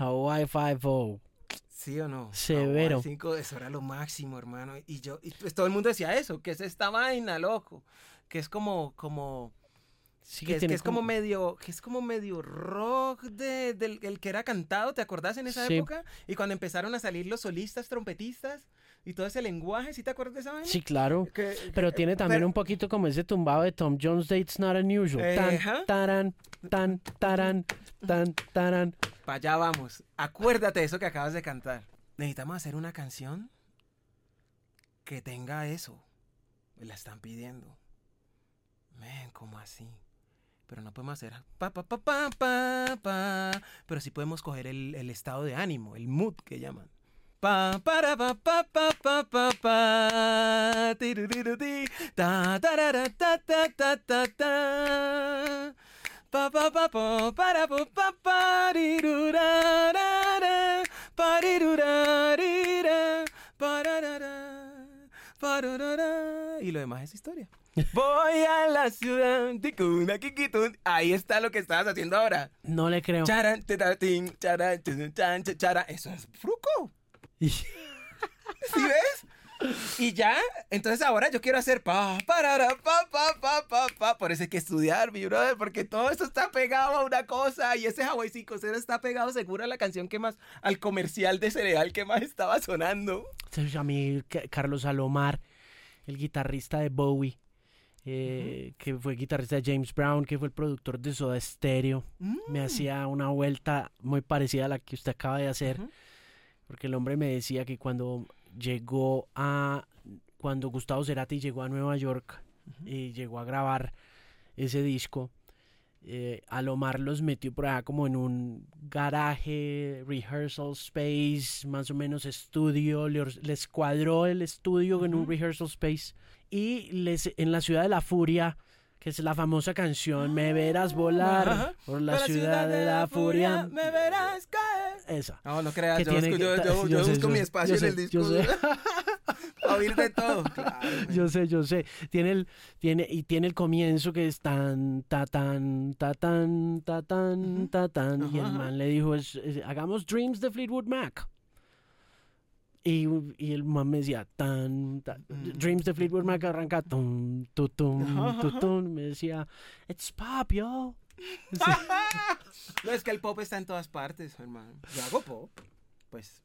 Hawaii Five-O. ¿Sí o no? Severo. Hawaii 5, eso era lo máximo, hermano. Y yo, y pues todo el mundo decía eso, que es esta vaina, loco que es como, como, sí, que, es, como... medio, que es como medio rock de, del el que era cantado, ¿te acordás en esa época? Y cuando empezaron a salir los solistas, trompetistas y todo ese lenguaje, ¿sí te acuerdas de esa vaina? Sí, claro. pero tiene también un poquito como ese tumbado de Tom Jones de It's Not Unusual. Eh, tan, taran, tan, taran, tan, taran. Para allá vamos. Acuérdate de eso que acabas de cantar. Necesitamos hacer una canción que tenga eso. La están pidiendo. ¿Cómo así? Pero no podemos hacer pa pa pa pa pa pa. Pero sí podemos coger el, el estado de ánimo, el mood que llaman. Pa para pa pa pa pa pa pa ta ta y lo demás es historia. Voy a la ciudad, ticuna, kikitun. Ahí está lo que estabas haciendo ahora. No le creo. Charan, charan, charan, Eso es fruco. ¿Sí ves? Y ya, entonces ahora yo quiero hacer pa, parara, pa, pa, pa, pa, pa. Por eso hay que estudiar, mi brother, porque todo esto está pegado a una cosa. Y ese Hawaii 5 está pegado seguro a la canción que más, al comercial de cereal que más estaba sonando. A mí, Carlos Salomar, el guitarrista de Bowie eh, que fue guitarrista de James Brown, que fue el productor de Soda Stereo. Me mm. hacía una vuelta muy parecida a la que usted acaba de hacer, porque el hombre me decía que cuando llegó a, cuando Gustavo Cerati llegó a Nueva York y llegó a grabar ese disco, eh, Alomar los metió por allá como en un garaje, rehearsal space, más o menos estudio, les cuadró el estudio en un rehearsal space y les, en la ciudad de la furia, que es la famosa canción Me verás volar por la, ciudad, de la, furia, Me verás caer. Esa. No, no creas, yo, busco, yo, yo, busco mi espacio en el disco. Yo sé. <laughs> a oír de todo. <laughs> yo sé, yo sé. Tiene el, tiene, y tiene el comienzo que es tan, ta, tan, ta, tan, ta, tan, ta, tan. y el man le dijo, hagamos Dreams de Fleetwood Mac. Y, y, el man me decía, tan, Dreams de Fleetwood Mac arranca, tum, tum, tum, tum, me decía, it's pop, yo. <laughs> no, es que el pop está en todas partes, hermano. Yo hago pop, pues.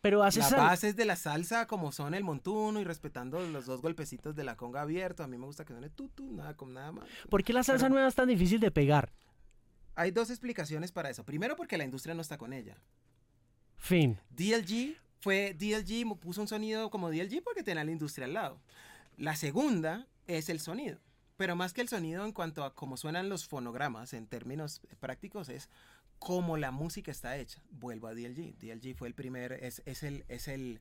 Pero haces Las bases de la salsa como son el montuno y respetando los dos golpecitos de la conga abierto. A mí me gusta que suene tutu, nada con nada más. ¿Por qué la salsa nueva es tan difícil de pegar? Hay dos explicaciones para eso. Primero porque la industria no está con ella. Fin. DLG fue DLG, puso un sonido como DLG porque tenía la industria al lado. La segunda es el sonido. Pero más que el sonido en cuanto a cómo suenan los fonogramas en términos prácticos es cómo la música está hecha. Vuelvo a DLG. DLG fue el primer, es, es, el, es el,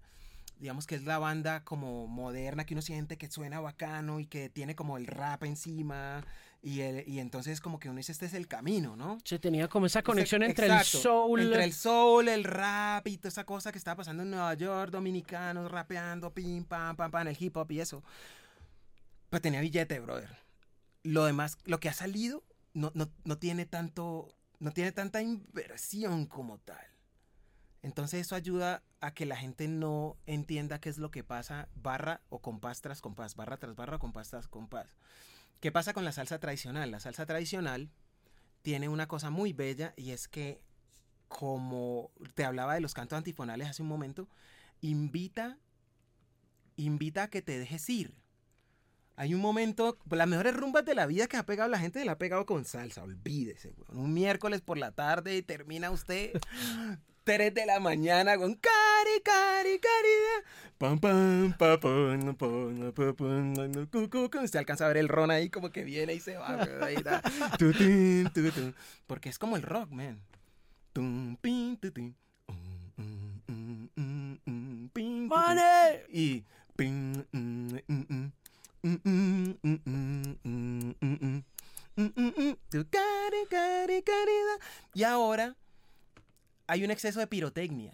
digamos que es la banda como moderna que uno siente que suena bacano y que tiene como el rap encima y, el, y entonces como que uno dice, este es el camino, ¿no? Se tenía como esa conexión entre el soul. Entre el soul, el rap y toda esa cosa que estaba pasando en Nueva York, dominicanos rapeando, pim, pam, pam, pam, el hip hop y eso. Pues tenía billete, brother. Lo demás, lo que ha salido no, no, no tiene tanto, no tiene tanta inversión como tal. Entonces eso ayuda a que la gente no entienda qué es lo que pasa barra o compás tras compás, barra tras barra, compás tras compás. ¿Qué pasa con la salsa tradicional? La salsa tradicional tiene una cosa muy bella y es que, como te hablaba de los cantos antifonales hace un momento, invita, invita a que te dejes ir. Hay un momento, las mejores rumbas de la vida que ha pegado la gente, la ha pegado con salsa, olvídese, weón. Un miércoles por la tarde termina usted <laughs> 3 de la mañana con cari, cari, caridad. Pam, pam, pa, pam, pam, pam, pam, cu, cu, cu. Se alcanza a ver el ron ahí como que viene y se va. Ahí está. Porque es como el rock, man. ¡Money! Y... Y ahora hay un exceso de pirotecnia.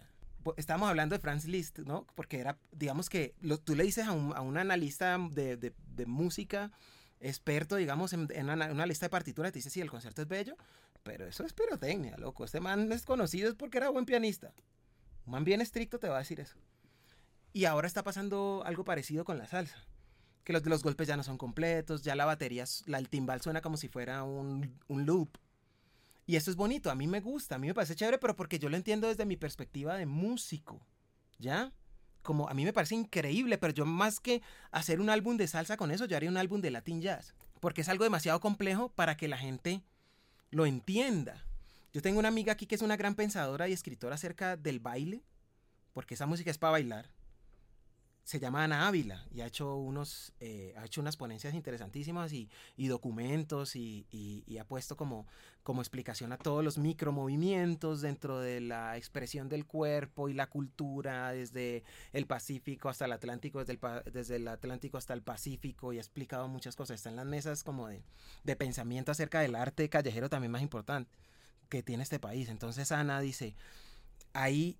Estamos hablando de Franz Liszt, ¿no? Porque era, digamos que lo- tú le dices a un, a un analista de, de- de música, experto, digamos, en, en una, una lista de partituras, te dice, sí, el concierto es bello, pero eso es pirotecnia, loco. Este man es conocido es porque era buen pianista. Un man bien estricto te va a decir eso. Y ahora está pasando algo parecido con la salsa. Que los, los golpes ya no son completos, ya la batería, la, el timbal suena como si fuera un, un loop. Y eso es bonito, a mí me gusta, a mí me parece chévere, pero porque yo lo entiendo desde mi perspectiva de músico, ¿ya? Como a mí me parece increíble, pero yo más que hacer un álbum de salsa con eso, yo haría un álbum de Latin Jazz, porque es algo demasiado complejo para que la gente lo entienda. Yo tengo una amiga aquí que es una gran pensadora y escritora acerca del baile, porque esa música es para bailar. Se llama Ana Ávila y ha hecho, unos, eh, ha hecho unas ponencias interesantísimas y, y documentos y, y- y ha puesto como, como explicación a todos los micromovimientos dentro de la expresión del cuerpo y la cultura desde el Pacífico hasta el Atlántico, desde el, desde el Atlántico hasta el Pacífico y ha explicado muchas cosas. Está en las mesas como de, de pensamiento acerca del arte callejero también más importante que tiene este país. Entonces Ana dice, hay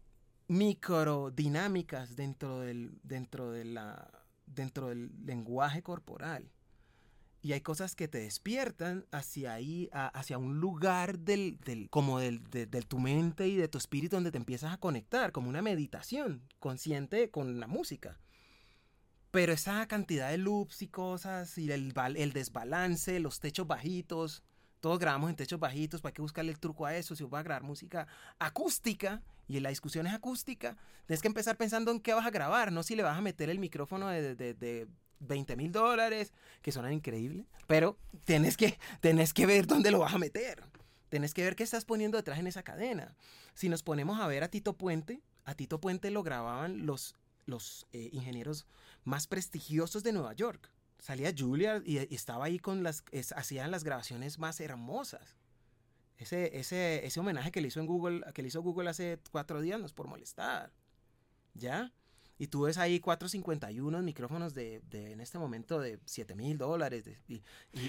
microdinámicas dentro del, dentro de la, dentro del lenguaje corporal. Y hay cosas que te despiertan hacia ahí, hacia un lugar del, del, como del, de, tu mente y de tu espíritu donde te empiezas a conectar, como una meditación consciente con la música. Pero esa cantidad de loops y cosas, y el, el desbalance, los techos bajitos, todos grabamos en techos bajitos, para que buscarle el truco a eso, si vas a grabar música acústica, y la discusión es acústica, tienes que empezar pensando en qué vas a grabar, no si le vas a meter el micrófono de, de, de 20 mil dólares, que suenan increíble, pero tienes que, tenés que ver dónde lo vas a meter. Tenés que ver qué estás poniendo detrás en esa cadena. Si nos ponemos a ver a Tito Puente, a Tito Puente lo grababan los, los eh, ingenieros más prestigiosos de Nueva York. Salía Julia y, estaba ahí con las, hacían las grabaciones más hermosas. Ese, ese, ese homenaje que le hizo en Google, que le hizo Google hace cuatro días, no es por molestar. ¿Ya? Y tú ves ahí 451 micrófonos de, de en este momento de 7 mil dólares. Y,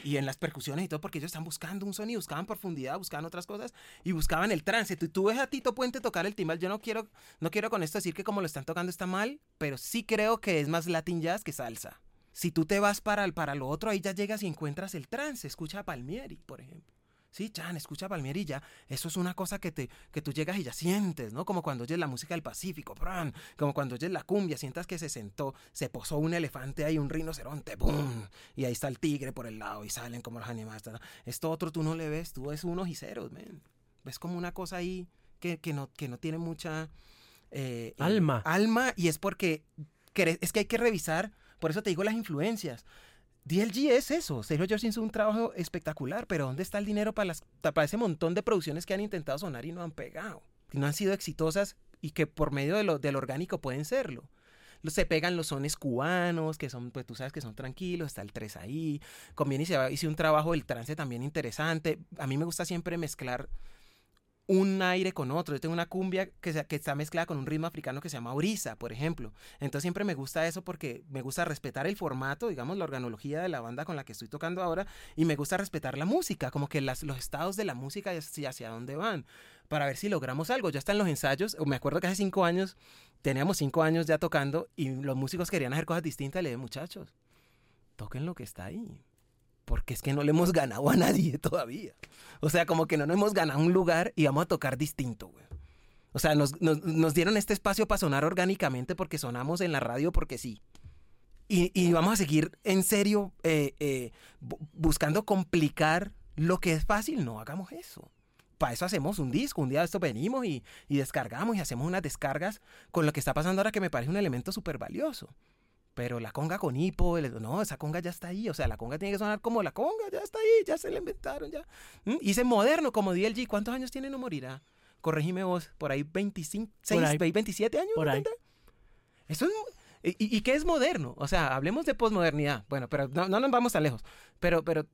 y- en las percusiones y todo, porque ellos están buscando un sonido, buscaban profundidad, buscaban otras cosas y buscaban el trance. Tú, tú ves a Tito Puente tocar el timbal. Yo no quiero, no quiero con esto decir que como lo están tocando está mal, pero sí creo que es más Latin jazz que salsa. Si tú te vas para, para lo otro, ahí ya llegas y encuentras el trance. Escucha a Palmieri, por ejemplo. Sí, Chan, escucha a Palmieri y ya. Eso es una cosa que, te, que tú llegas y ya sientes, ¿no? Como cuando oyes la música del Pacífico, ¡pran! como cuando oyes la cumbia, sientas que se sentó, se posó un elefante ahí, un rinoceronte, ¡pum! Y ahí está el tigre por el lado y salen como los animales. Esto otro tú no le ves, tú ves unos y ceros, man. Ves como una cosa ahí que, que, no, que no tiene mucha... eh, eh, Alma. alma y es porque es que hay que revisar, por eso te digo las influencias. DLG es eso. Sergio George hizo un trabajo espectacular, pero ¿dónde está el dinero para, las, para ese montón de producciones que han intentado sonar y no han pegado? Que no han sido exitosas y que por medio de lo, del orgánico pueden serlo. Se pegan los sones cubanos, que son, pues tú sabes que son tranquilos, está el 3 ahí. Conviene y se hice un trabajo del trance también interesante. A mí me gusta siempre mezclar un aire con otro. Yo tengo una cumbia que, está mezclada con un ritmo africano que se llama orisa, por ejemplo. Entonces siempre me gusta eso porque me gusta respetar el formato, digamos, la organología de la banda con la que estoy tocando ahora y me gusta respetar la música, como que los estados de la música y hacia, hacia dónde van, para ver si logramos algo. Ya están los ensayos, me acuerdo que hace cinco años, teníamos cinco años ya tocando y los músicos querían hacer cosas distintas y le dije, muchachos, toquen lo que está ahí. Porque es que no le hemos ganado a nadie <laughs> todavía. O sea, como que no nos hemos ganado un lugar y vamos a tocar distinto, güey. O sea, nos, nos- nos dieron este espacio para sonar orgánicamente porque sonamos en la radio porque sí. Y, y vamos a seguir en serio eh, eh, bu- buscando complicar lo que es fácil. No hagamos eso. Para eso hacemos un disco. Un día de esto venimos y, y descargamos y hacemos unas descargas con lo que está pasando ahora que me parece un elemento súper valioso. Pero la conga con hipo, no, esa conga ya está ahí, o sea, la conga tiene que sonar como la conga, ya está ahí, ya se la inventaron, ya. ¿Mm? Hice moderno como DLG, ¿cuántos años tiene No Morirá? Corregime vos, por ahí 25, 6, 27 años. Por ahí. Eso es, y, qué es moderno? O sea, hablemos de posmodernidad. Bueno, pero no, no nos vamos tan lejos. Pero, pero,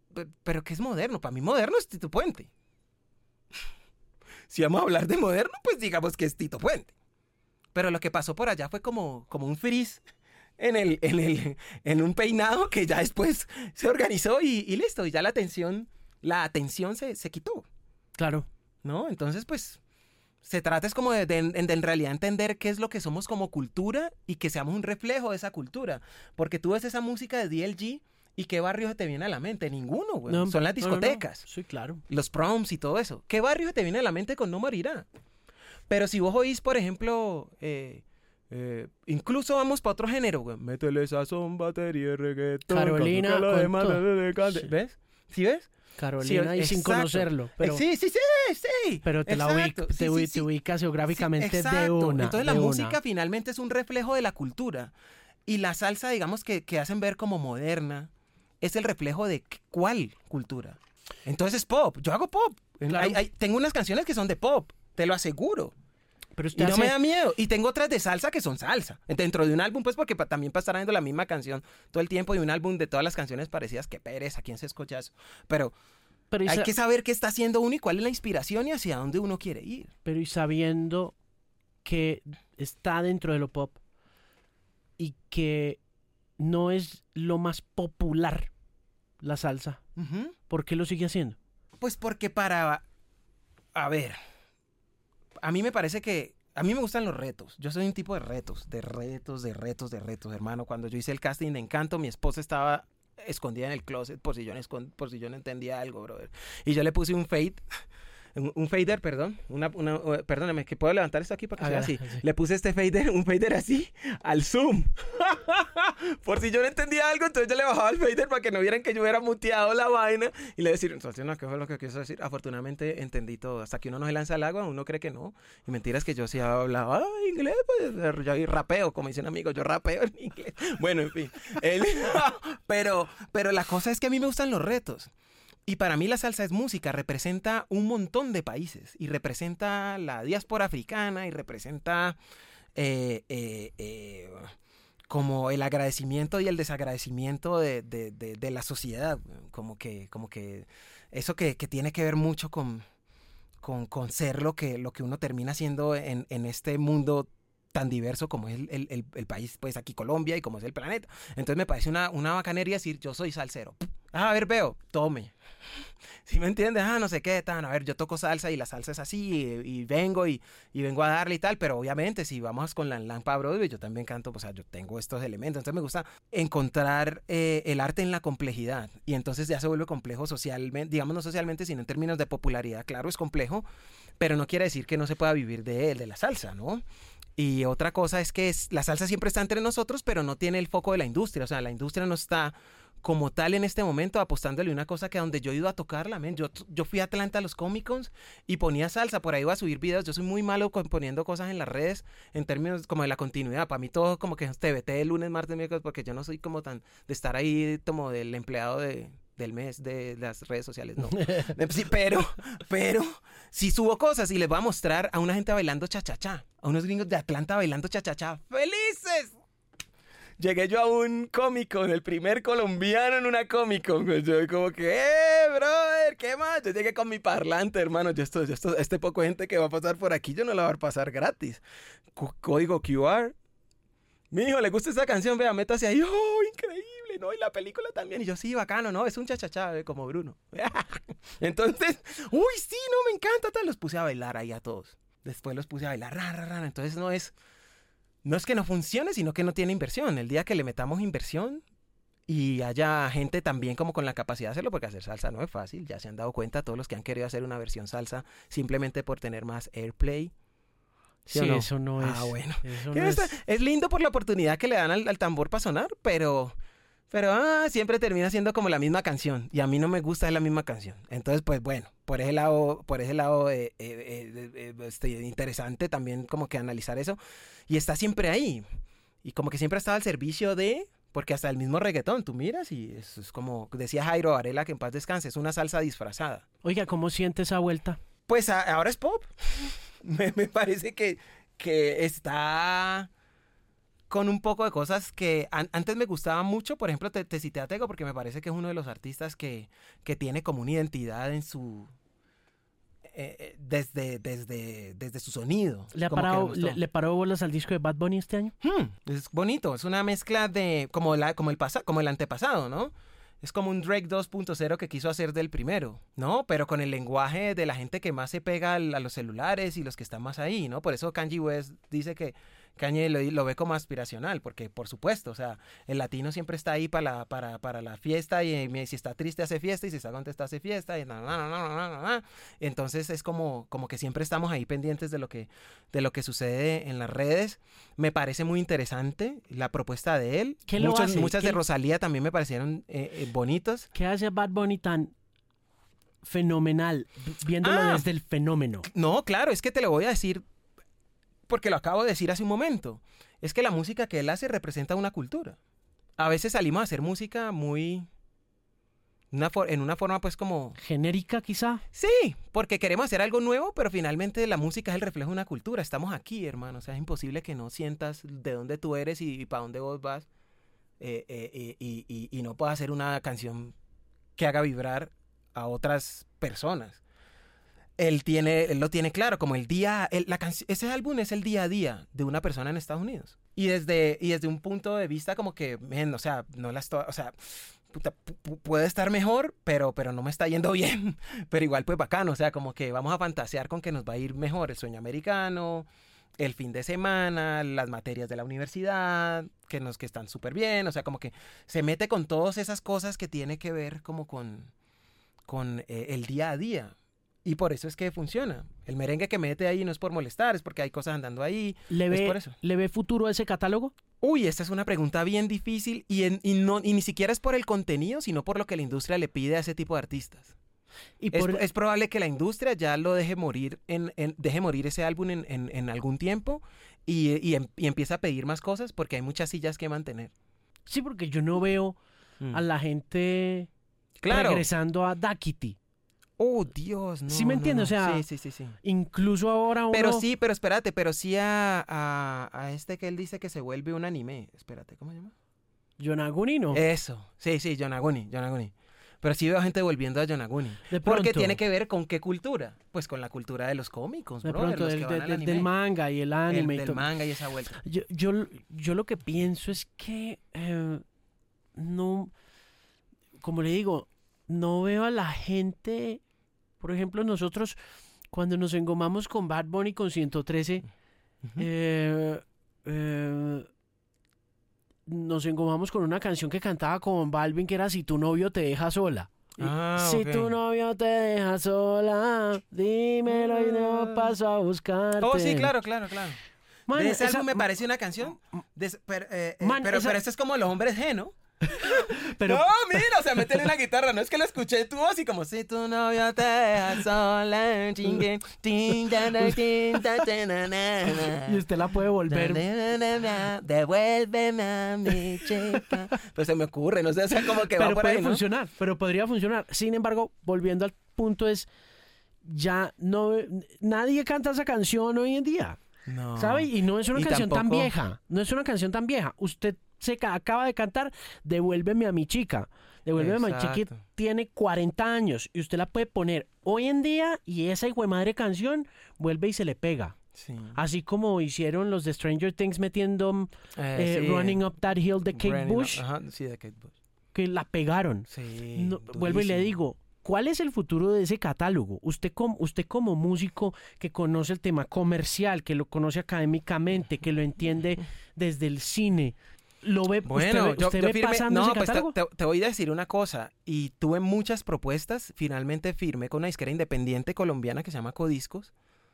pero, ¿qué es moderno? Para mí moderno es Tito Puente. <laughs> si vamos a hablar de moderno, pues digamos que es Tito Puente. Pero lo que pasó por allá fue como, como un frizz en, el, en, el, <laughs> en un peinado que ya después se organizó y, listo, y ya la atención, la atención se, se quitó. Claro. ¿No? Entonces, pues, se trata es como de, de, en realidad entender qué es lo que somos como cultura y que seamos un reflejo de esa cultura. Porque tú ves esa música de DLG y qué barrio se te viene a la mente. Ninguno, güey. Son las discotecas. sí, claro. Los proms y todo eso. ¿Qué barrio se te viene a la mente con No Morirá? Pero si vos oís, por ejemplo, eh, eh, incluso vamos para otro género, güey. Métele son batería, reggaetón. Carolina. ¿Ves? ¿Sí ves? Carolina y sin conocerlo. Pero, sí, sí, sí, sí. Pero te, la te, ubicas geográficamente de una. Entonces la música finalmente es un reflejo de la cultura. Y la salsa, digamos, que, que hacen ver como moderna, es el reflejo de cuál cultura. Entonces es pop. Yo hago pop. tengo unas canciones que son de pop, te lo aseguro. Pero y no me da miedo. Y tengo otras de salsa que son salsa. Dentro de un álbum, pues porque también estar viendo la misma canción todo el tiempo y un álbum de todas las canciones parecidas, que pereza, ¿quién se escucha eso? Pero, Pero hay que saber qué está haciendo uno y cuál es la inspiración y hacia dónde uno quiere ir. Pero y sabiendo que está dentro de lo pop y que no es lo más popular la salsa, ¿por qué lo sigue haciendo? Pues porque para... A ver, a mí me parece que a mí me gustan los retos. Yo soy un tipo de retos, de retos, de retos, de retos, hermano. Cuando yo hice el casting de Encanto, mi esposa estaba escondida en el closet por si yo no, por si yo no entendía algo, brother. Y yo le puse un fade un, fader, perdón, una, una, perdóname, que puedo levantar esto aquí para que sea así. Le puse este fader, un fader así, al zoom. <laughs> Por si yo no entendía algo, entonces yo le bajaba el fader para que no vieran que yo hubiera muteado la vaina y le decía, entonces, no, ¿qué fue lo que quiso decir? Afortunadamente entendí todo. Hasta que uno no se lanza al agua, uno cree que no. Y mentiras que yo sí hablaba inglés, pues yo rapeo, como dicen amigos, yo rapeo en inglés. Bueno, en fin. <laughs> pero, pero la cosa es que a mí me gustan los retos. Y para mí la salsa es música, representa un montón de países y representa la diáspora africana y representa eh, eh, eh, como el agradecimiento y el desagradecimiento de, la sociedad, como que, como que eso que, tiene que ver mucho con, con, ser lo que, lo que uno termina siendo en, este mundo tan diverso como es el, país, pues aquí Colombia y como es el planeta. Entonces me parece una, una bacanería decir, yo soy salsero. Ah, a ver, veo, tome. <laughs> Si me entiendes? Ah, no sé qué, tan. A ver, yo toco salsa y la salsa es así y, vengo y, vengo a darle y tal, pero obviamente si vamos con la Lampa Broadway, yo también canto, pues, o sea, yo tengo estos elementos. Entonces me gusta encontrar eh, el arte en la complejidad y entonces ya se vuelve complejo socialmente, digamos no socialmente, sino en términos de popularidad. Claro, es complejo, pero no quiere decir que no se pueda vivir de él, de la salsa, ¿no? Y otra cosa es que la salsa siempre está entre nosotros, pero no tiene el foco de la industria. O sea, la industria no está como tal en este momento apostándole una cosa que donde yo he ido a tocarla. Yo, yo fui a Atlanta a los Comic Cons y ponía salsa, por ahí iba a subir videos. Yo soy muy malo poniendo cosas en las redes en términos como de la continuidad. Para mí todo como que es TBT el lunes, martes, miércoles, porque yo no soy como tan de estar ahí como del empleado de, del mes de las redes sociales, no. <laughs> sí, pero, pero, si subo cosas y les voy a mostrar a una gente bailando cha-cha-cha, a unos gringos de Atlanta bailando cha-cha-cha, ¡felices! Llegué yo a un cómico, el primer colombiano en una cómico. Yo como que, ¡eh, brother! ¿Qué más? Yo llegué con mi parlante, hermano. Yo esto, esto, este poco gente que va a pasar por aquí, yo no la voy a pasar gratis. código QR. Mi hijo, ¿le gusta esa canción? Vea, métase ahí. ¡Oh, increíble! ¿No? Y la película también. Y yo, sí, bacano, ¿no? Es un chachachá, eh, como Bruno. <laughs> Entonces, uy, sí, no, me encanta. Los puse a bailar ahí a todos. Después los puse a bailar, ra, Entonces no es no es que no funcione, sino que no tiene inversión. El día que le metamos inversión y haya gente también como con la capacidad de hacerlo, porque hacer salsa no es fácil, ya se han dado cuenta todos los que han querido hacer una versión salsa simplemente por tener más airplay. ¿Sí, eso no es. Ah, bueno. <laughs> es... lindo por la oportunidad que le dan al tambor para sonar, pero pero ah, siempre termina siendo como la misma canción. Y a mí no me gusta la misma canción. Entonces, pues bueno, por ese lado, por ese lado eh, eh, eh, este, interesante también como que analizar eso. Y está siempre ahí. y como que siempre ha estado al servicio de, porque hasta el mismo reggaetón, tú miras y es, es como decía Jairo Varela, que en paz descanse, es una salsa disfrazada. Oiga, ¿cómo siente esa vuelta? Pues a- ahora es pop. <laughs> me, me parece que, que está con un poco de cosas que an- antes me gustaban mucho. Por ejemplo, te, te cité a Tego porque me parece que es uno de los artistas que, que tiene como una identidad en su... eh, eh, desde, desde, desde su sonido. ¿Le, ha parado, le, le paró bolas al disco de Bad Bunny este año? Hmm, es bonito, es una mezcla de como la como el pasa, como el antepasado, ¿no? Es como un Drake 2.0 que quiso hacer del primero, ¿no? Pero con el lenguaje de la gente que más se pega al- a los celulares y los que están más ahí, ¿no? Por eso Kanye West dice que Kanye lo, lo ve como aspiracional, porque por supuesto, o sea, el latino siempre está ahí para la, para, para la fiesta y si está triste hace fiesta y si está contento hace fiesta y na, na, na. Entonces es como, como que siempre estamos ahí pendientes de lo que, de lo que sucede en las redes. Me parece muy interesante la propuesta de él. ¿Qué lo Muchos- hace? Muchas ¿Qué- de Rosalía también me parecieron eh, eh, bonitos. ¿Qué hace Bad Bunny tan fenomenal? Viéndolo Ah. desde el fenómeno. No, claro, es que te lo voy a decir porque lo acabo de decir hace un momento. Es que la música que él hace representa una cultura. A veces salimos a hacer música muy... una for- en una forma pues como... Genérica, quizá. Sí, porque queremos hacer algo nuevo, pero finalmente la música es el reflejo de una cultura. Estamos aquí, hermano. O sea, es imposible que no sientas de dónde tú eres y, para dónde vos vas eh, eh, y, y- y no puedas hacer una canción que haga vibrar a otras personas. Él, tiene, él lo tiene claro, como el día, el- la ese álbum es el día a día de una persona en Estados Unidos. Y desde, y desde un punto de vista como que, men, o sea, no la estoy, o sea, puta, pu- pu- puede estar mejor, pero, pero no me está yendo <laughs> bien. Pero igual, pues bacano, o sea, como que vamos a fantasear con que nos va a ir mejor el sueño americano, el fin de semana, las materias de la universidad, que nos que están súper bien, o sea, como que se mete con todas esas cosas que tiene que ver como con, con eh, el día a día. Y por eso es que funciona. El merengue que mete ahí no es por molestar, es porque hay cosas andando ahí. ¿Le Es ve, por eso. ¿Le ve futuro a ese catálogo? Uy, esta es una pregunta bien difícil y, en- y no, y ni siquiera es por el contenido, sino por lo que la industria le pide a ese tipo de artistas. Y Es, por, es probable que la industria ya lo deje morir, en, en- deje morir ese álbum en, en- algún tiempo y, y, em- y empieza a pedir más cosas porque hay muchas sillas que mantener. Sí, porque yo no veo a la gente Mm. Claro. regresando a Dakiti. Oh, Dios, no. ¿Sí me no, entiendes? no. O sea, Sí, sí, sí, sí. Incluso ahora uno... Pero sí, pero espérate, pero sí a, a, a este que él dice que se vuelve un anime. Espérate, ¿cómo se llama? Yonaguni no. Eso. Sí, sí, Yonaguni, Yonaguni. Pero sí veo gente volviendo a Yonaguni. de Porque pronto, tiene que ver con qué cultura. Pues con la cultura de los cómicos, De brother, pronto, los del, que van del- al del- anime. del manga y el El- anime y del todo. manga y esa vuelta. Yo, yo, yo lo que pienso es que eh, no, como le digo, no veo a la gente, por ejemplo, nosotros cuando nos engomamos con Bad Bunny con 113, Ujú. eh, eh, nos engomamos con una canción que cantaba con Balvin que era Si tu novio te deja sola. Ah, si tu novio te deja sola, dímelo y no paso a buscarte. Oh, sí, claro, claro, claro. Man, de ese esa- álbum me parece una canción. de pero, eh, eh, Man, pero, esa- pero este es como los hombres G, ¿no? <laughs> pero, no, mira, o sea, métele una guitarra. No es que lo escuché tu voz y como si tu novio te deja sola. chingue, y usted la puede volver Devuélveme a mi chica. Pues se me ocurre, no sé, o sea, como que va pero por puede ahí, ¿no? funcionar, pero podría funcionar. Sin embargo, volviendo al punto es, ya no, nadie canta esa canción hoy en día, No. ¿sabe? Y no es una Y canción tan vieja, no es una canción tan vieja. Usted se ca- acaba de cantar Devuélveme a mi chica. Devuélveme a mi chica tiene 40 años y usted la puede poner hoy en día y esa hijo de madre canción vuelve y se le pega. Sí. Así como hicieron los de Stranger Things metiendo Eh, eh, sí, Running Up That Hill de Kate Running Up- Bush, Ajá, sí, de Kate Bush. que la pegaron. Sí. No, vuelvo y le digo, ¿cuál es el futuro de ese catálogo? Usted como, usted como músico que conoce el tema comercial, que lo conoce académicamente, que lo entiende desde el cine, ¿lo ve, Bueno, usted ve, yo, usted yo ve firmé- pasando no, ese pues te, catálogo? te- te voy a decir una cosa. Y tuve muchas propuestas. Finalmente firmé con una disquera independiente colombiana que se llama Codiscos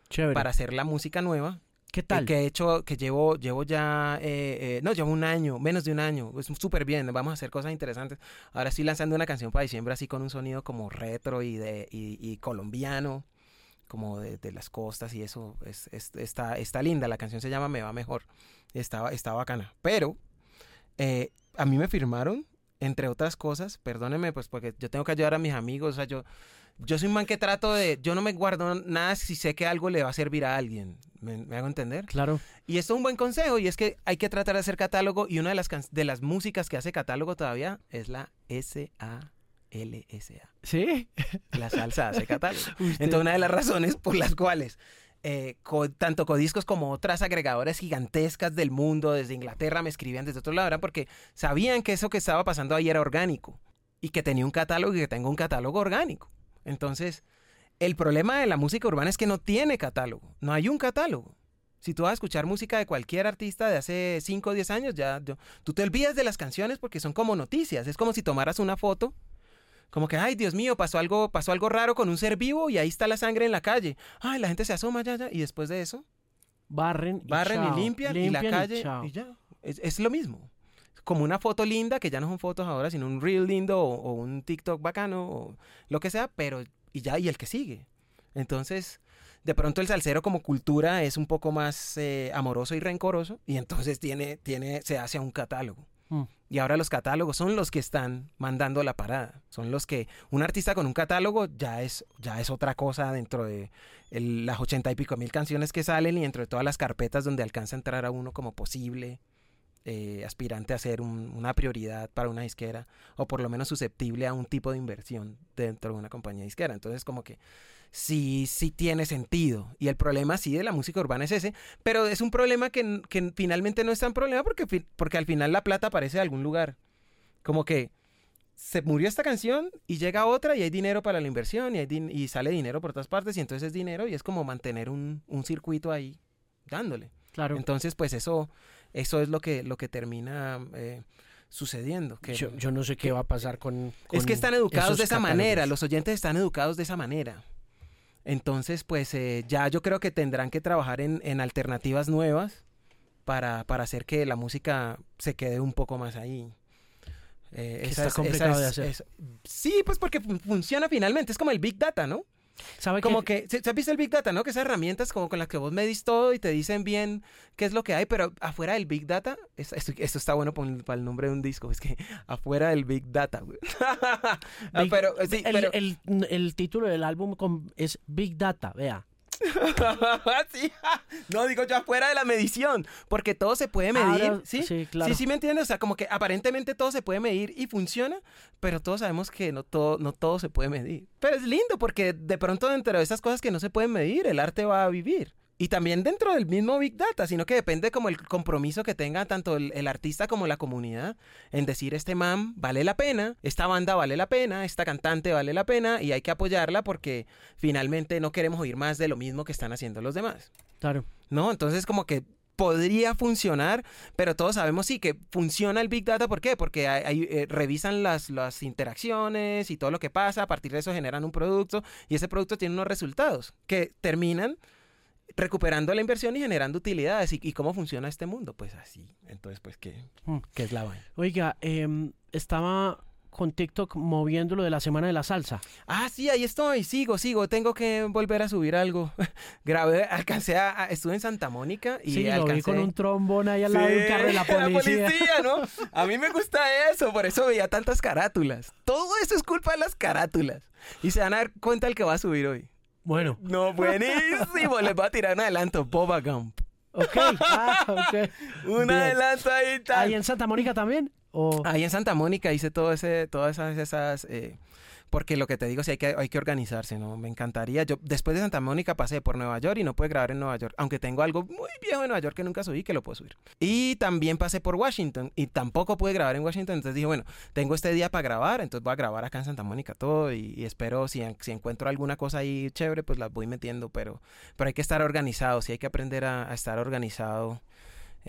Chévere. para hacer la música nueva. ¿Qué eh, tal? Que he hecho, que llevo, llevo ya, eh, eh, no, llevo un año, menos de un año. Es súper bien, vamos a hacer cosas interesantes. Ahora estoy lanzando una canción para diciembre así con un sonido como retro y, de, y, y colombiano, como de, de las costas y eso. Es, es- está, está linda, la canción se llama Me va mejor. estaba, estaba bacana. Pero eh, a mí me firmaron, entre otras cosas, perdónenme, pues porque yo tengo que ayudar a mis amigos, o sea, yo, yo soy un man que trato de, yo no me guardo nada si sé que algo le va a servir a alguien, ¿me, hago entender? Claro. Y esto es un buen consejo, y es que hay que tratar de hacer catálogo, y una de las, de las músicas que hace catálogo todavía es la S.A. LSA. ¿Sí? La salsa hace catálogo. <laughs> Entonces, una de las razones por las cuales eh, tanto Codiscos como otras agregadoras gigantescas del mundo, desde Inglaterra, me escribían desde otro lado, era porque sabían que eso que estaba pasando ahí era orgánico y que tenía un catálogo y que tengo un catálogo orgánico. Entonces, el problema de la música urbana es que no tiene catálogo, no hay un catálogo. Si tú vas a escuchar música de cualquier artista de hace 5 o 10 años, ya tú te olvidas de las canciones porque son como noticias. Es como si tomaras una foto como que, ay, Dios mío, pasó algo, pasó algo raro con un ser vivo y ahí está la sangre en la calle. Ay, la gente se asoma ya, ya. Y después de eso, barren, y barren y, limpian, y la calle y, ya. Es, lo mismo. Como una foto linda, que ya no son fotos ahora, sino un reel lindo o, un TikTok bacano o lo que sea, pero y ya, y el que sigue. Entonces, de pronto el salsero como cultura es un poco más eh, amoroso y rencoroso y entonces tiene, tiene, se hace un catálogo. Mm. Y ahora los catálogos son los que están mandando la parada. Son los que un artista con un catálogo ya es, ya es otra cosa dentro de las ochenta y pico mil canciones que salen y dentro de todas las carpetas donde alcanza a entrar a uno como posible eh, aspirante a ser una prioridad para una disquera o por lo menos susceptible a un tipo de inversión dentro de una compañía disquera. Entonces como que sí, sí tiene sentido. Y el problema sí de la música urbana es ese, pero es un problema que, finalmente no es tan problema porque, porque al final la plata aparece de algún lugar. Como que se murió esta canción y llega otra y hay dinero para la inversión y, y sale dinero por todas partes y entonces es dinero y es como mantener un, circuito ahí dándole. Claro. Entonces, pues eso, eso es lo que, lo que termina eh, sucediendo. Que, yo, no sé qué va a pasar con... es que están educados de esa manera, los oyentes están educados de esa manera. Entonces, pues eh, ya yo creo que tendrán que trabajar en, alternativas nuevas para, hacer que la música se quede un poco más ahí. Eh, está complicado de hacer. sí, pues porque funciona finalmente. Es como el Big Data, ¿no? ¿Sabe como que, ¿se, ha visto el Big Data, no? Que esas herramientas como con las que vos medís todo y te dicen bien qué es lo que hay, pero afuera del Big Data, esto, está bueno para el nombre de un disco, es que <laughs> afuera del Big Data, güey. <laughs> Pero, sí, el, el, el, título del álbum es Big Data, vea. <laughs> No, digo yo afuera de la medición, porque todo se puede medir. ¿sí? Sí, claro. sí, sí, me entiendes. O sea, como que aparentemente todo se puede medir y funciona, pero todos sabemos que no todo, no todo se puede medir. Pero es lindo porque de pronto dentro de esas cosas que no se pueden medir, el arte va a vivir. Y también dentro del mismo Big Data, sino que depende como el compromiso que tenga tanto el, artista como la comunidad en decir este man vale la pena, esta banda vale la pena, esta cantante vale la pena y hay que apoyarla porque finalmente no queremos oír más de lo mismo que están haciendo los demás. Claro. ¿No? Entonces como que podría funcionar, pero todos sabemos sí que funciona el Big Data. ¿Por qué? Porque hay, eh, revisan las, las interacciones y todo lo que pasa, a partir de eso generan un producto y ese producto tiene unos resultados que terminan recuperando la inversión y generando utilidades. ¿Y, cómo funciona este mundo? Pues así. Entonces, pues, ¿qué, mm. ¿qué es la vaina? Oiga, em, estaba con TikTok moviendo lo de la semana de la salsa. Ah, sí, ahí estoy, sigo, sigo, tengo que volver a subir algo. <laughs> Grabé, alcancé a, estuve en Santa Mónica y sí, alcancé... lo vi con un trombón ahí al lado de un carro de la <laughs> policía. la policía, ¿no? A mí me gusta eso, por eso veía tantas carátulas. Todo eso es culpa de las carátulas. Y se van a dar cuenta el que va a subir hoy. Bueno. No, buenísimo. Les voy a tirar un adelanto. Boba Gump. Ok, ah, ok. <laughs> un adelanto ahí tal. ¿Ahí en Santa Mónica también? ¿O? Ahí en Santa Mónica hice todo ese, todas esas, esas eh, porque lo que te digo, sí hay que, hay que organizarse, ¿no? Me encantaría. Yo después de Santa Mónica pasé por Nueva York y no pude grabar en Nueva York, aunque tengo algo muy viejo en Nueva York que nunca subí que lo puedo subir. Y también pasé por Washington y tampoco pude grabar en Washington, entonces dije, bueno, tengo este día para grabar, entonces voy a grabar acá en Santa Mónica todo y, espero si, si encuentro alguna cosa ahí chévere, pues la voy metiendo, pero, pero hay que estar organizado, sí hay que aprender a estar organizado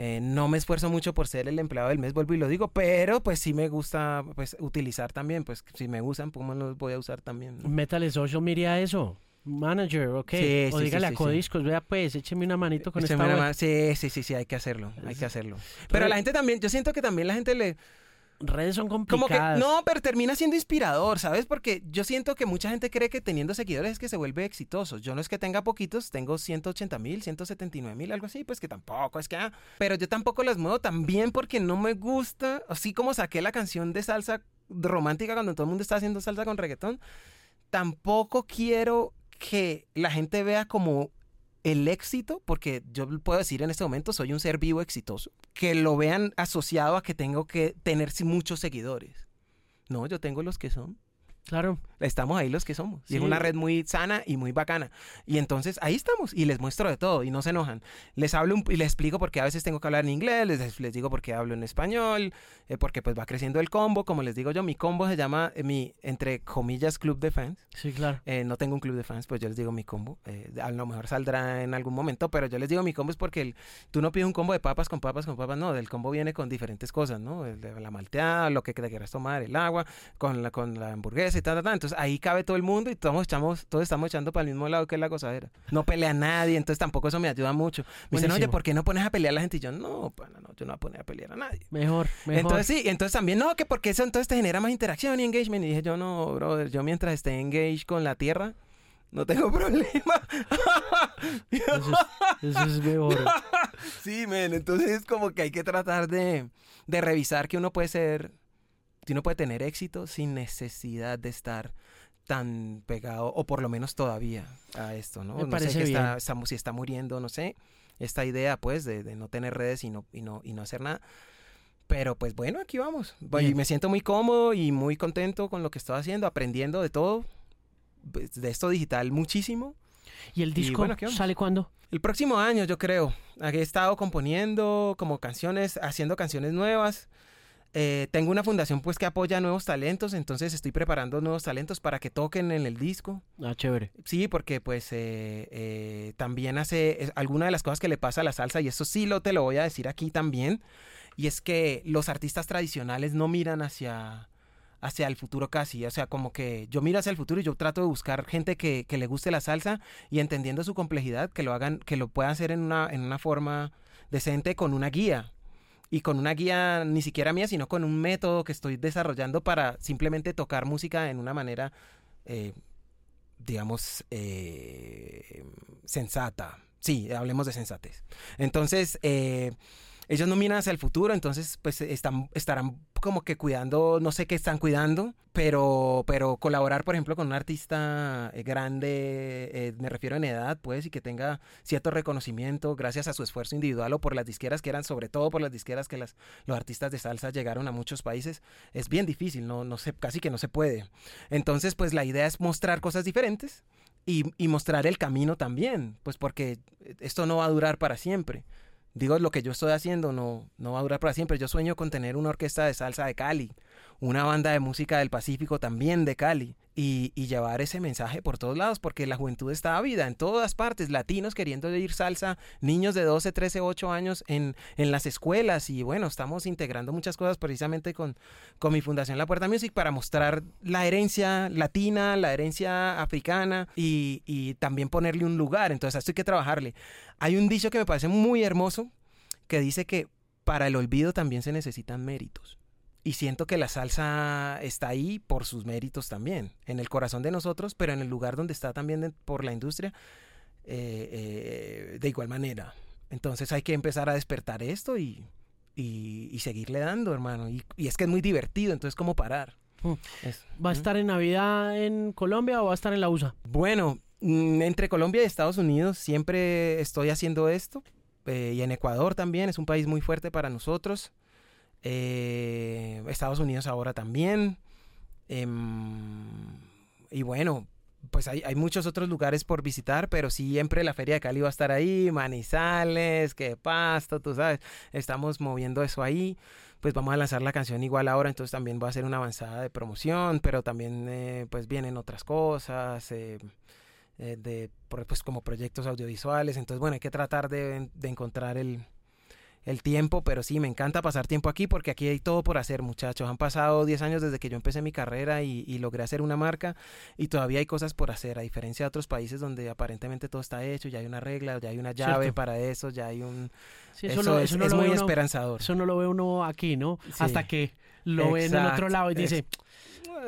eh, no me esfuerzo mucho por ser el empleado del mes, vuelvo y lo digo, pero pues sí me gusta pues utilizar también, pues si me usan, pues los voy a usar también. Métale social media eso. Manager, ok. Sí, o dígale a Codiscos, vea pues, écheme una manito con esta Sí, sí, sí, sí, hay que hacerlo, hay que hacerlo. Pero la gente también, yo siento que también la gente le redes son complicadas. no, pero termina siendo inspirador, ¿sabes? Porque yo siento que mucha gente cree que teniendo seguidores es que se vuelve exitoso. Yo no es que tenga poquitos, tengo 180 mil, 179 mil, algo así, pues que tampoco es que... Ah, pero yo tampoco las muevo también porque no me gusta, así como saqué la canción de salsa romántica cuando todo el mundo está haciendo salsa con reggaetón, tampoco quiero que la gente vea como el éxito, porque yo puedo decir en este momento soy un ser vivo exitoso, que lo vean asociado a que tengo que tener muchos seguidores. No, yo tengo los que son. Claro. Estamos ahí los que somos. Y es una red muy sana y muy bacana. Y entonces ahí estamos y les muestro de todo y no se enojan. Les hablo y les explico porque a veces tengo que hablar en inglés, les, les digo porque hablo en español, eh, porque pues va creciendo el combo. Como les digo yo, mi combo se llama eh, mi, entre comillas, club de fans. Sí, claro. Eh, no tengo un club de fans, pues yo les digo mi combo. a lo mejor saldrá en algún momento, pero yo les digo mi combo es porque tú no pides un combo de papas con papas con papas, no. El combo viene con diferentes cosas, ¿no? la malteada, lo que te quieras tomar, el agua, con la, con la hamburguesa y tal. Entonces ahí cabe todo el mundo y todos, echamos, todos estamos echando para el mismo lado que es la gozadera. No pelea nadie, entonces tampoco eso me ayuda mucho. Me dicen, oye, ¿por qué no pones a pelear a la gente? Y yo, no, pana, no, yo no voy a poner a pelear a nadie. Mejor, mejor. Entonces sí, entonces también, no, que porque eso entonces te genera más interacción y engagement. Y dije, yo no, brother, yo mientras esté engaged con la tierra, no tengo <laughs> problema. Eso es, eso es mejor. <laughs> sí, men, entonces es como que hay que tratar de, de revisar que uno puede ser, uno puede tener éxito sin necesidad de estar tan pegado, o por lo menos todavía, a esto, ¿no? Me no parece sé que bien. está, está- si está muriendo, no sé, esta idea, pues, de, de no tener redes y no, y, no, y no hacer nada. Pero, pues, bueno, aquí vamos. Bien. me siento muy cómodo y muy contento con lo que estoy haciendo, aprendiendo de todo, pues, de esto digital muchísimo. ¿Y el disco bueno, vamos. sale cuándo? El próximo año, yo creo. He estado componiendo como canciones, haciendo canciones nuevas. Eh, tengo una fundación pues que apoya nuevos talentos, entonces estoy preparando nuevos talentos para que toquen en el disco. Ah, chévere. Sí, porque pues eh, eh, también hace alguna de las cosas que le pasa a la salsa, y eso sí lo te lo voy a decir aquí también, y es que los artistas tradicionales no miran hacia, hacia el futuro casi, o sea, como que yo miro hacia el futuro y yo trato de buscar gente que, que le guste la salsa y entendiendo su complejidad, que lo hagan, que lo puedan hacer en una, en una forma decente con una guía. Y con una guía ni siquiera mía, sino con un método que estoy desarrollando para simplemente tocar música en una manera eh, digamos, eh, sensata. Sí, hablemos de sensatez. Entonces, eh, ellos no miran hacia el futuro, entonces, pues están, estarán como que cuidando, no sé qué están cuidando, pero, pero colaborar, por ejemplo, con un artista eh, grande, eh, me refiero en edad, pues, y que tenga cierto reconocimiento gracias a su esfuerzo individual o por las disqueras que eran, sobre todo por las disqueras que las, los artistas de salsa llegaron a muchos países, es bien difícil, no, no se, casi que no se puede. Entonces, pues la idea es mostrar cosas diferentes y, y mostrar el camino también, pues porque esto no va a durar para siempre. Digo, lo que yo estoy haciendo no, no va a durar para siempre. Yo sueño con tener una orquesta de salsa de Cali, una banda de música del Pacífico también de Cali, y, llevar ese mensaje por todos lados, porque la juventud está ávida en todas partes, latinos queriendo oír salsa, niños de 12, 13, 8 años en, en las escuelas, y bueno, estamos integrando muchas cosas precisamente con, con mi fundación La Puerta Music para mostrar la herencia latina, la herencia africana y, y también ponerle un lugar. Entonces, esto hay que trabajarle. Hay un dicho que me parece muy hermoso que dice que para el olvido también se necesitan méritos. Y siento que la salsa está ahí por sus méritos también, en el corazón de nosotros, pero en el lugar donde está también de- por la industria, eh, eh, de igual manera. Entonces hay que empezar a despertar esto y, y, y seguirle dando, hermano. Y, y es que es muy divertido, entonces, ¿cómo parar? Mm. ¿Va a ¿Mm? estar en Navidad en Colombia o va a estar en la USA? Bueno, mm, entre Colombia y Estados Unidos siempre estoy haciendo esto. eh, y en Ecuador también, es un país muy fuerte para nosotros. Eh, Estados Unidos ahora también. Em, y bueno, pues hay, muchos otros lugares por visitar, pero siempre la Feria de Cali va a estar ahí, Manizales, que Pasto, tú sabes, estamos moviendo eso ahí. Pues vamos a lanzar la canción igual ahora, entonces también va a ser una avanzada de promoción, pero también eh, pues vienen otras cosas, eh, eh, de, pues como proyectos audiovisuales, entonces bueno, hay que tratar de, de encontrar el, el tiempo, pero sí, me encanta pasar tiempo aquí porque aquí hay todo por hacer, muchachos. Han pasado 10 años desde que yo empecé mi carrera y, y logré hacer una marca y todavía hay cosas por hacer, a diferencia de otros países donde aparentemente todo está hecho, ya hay una regla, ya hay una llave Cierto. para eso, ya hay un... Sí, eso lo- es, no es lo muy uno- esperanzador. Eso no lo ve uno aquí, ¿no? Sí. Hasta que lo ve en el otro lado y dice,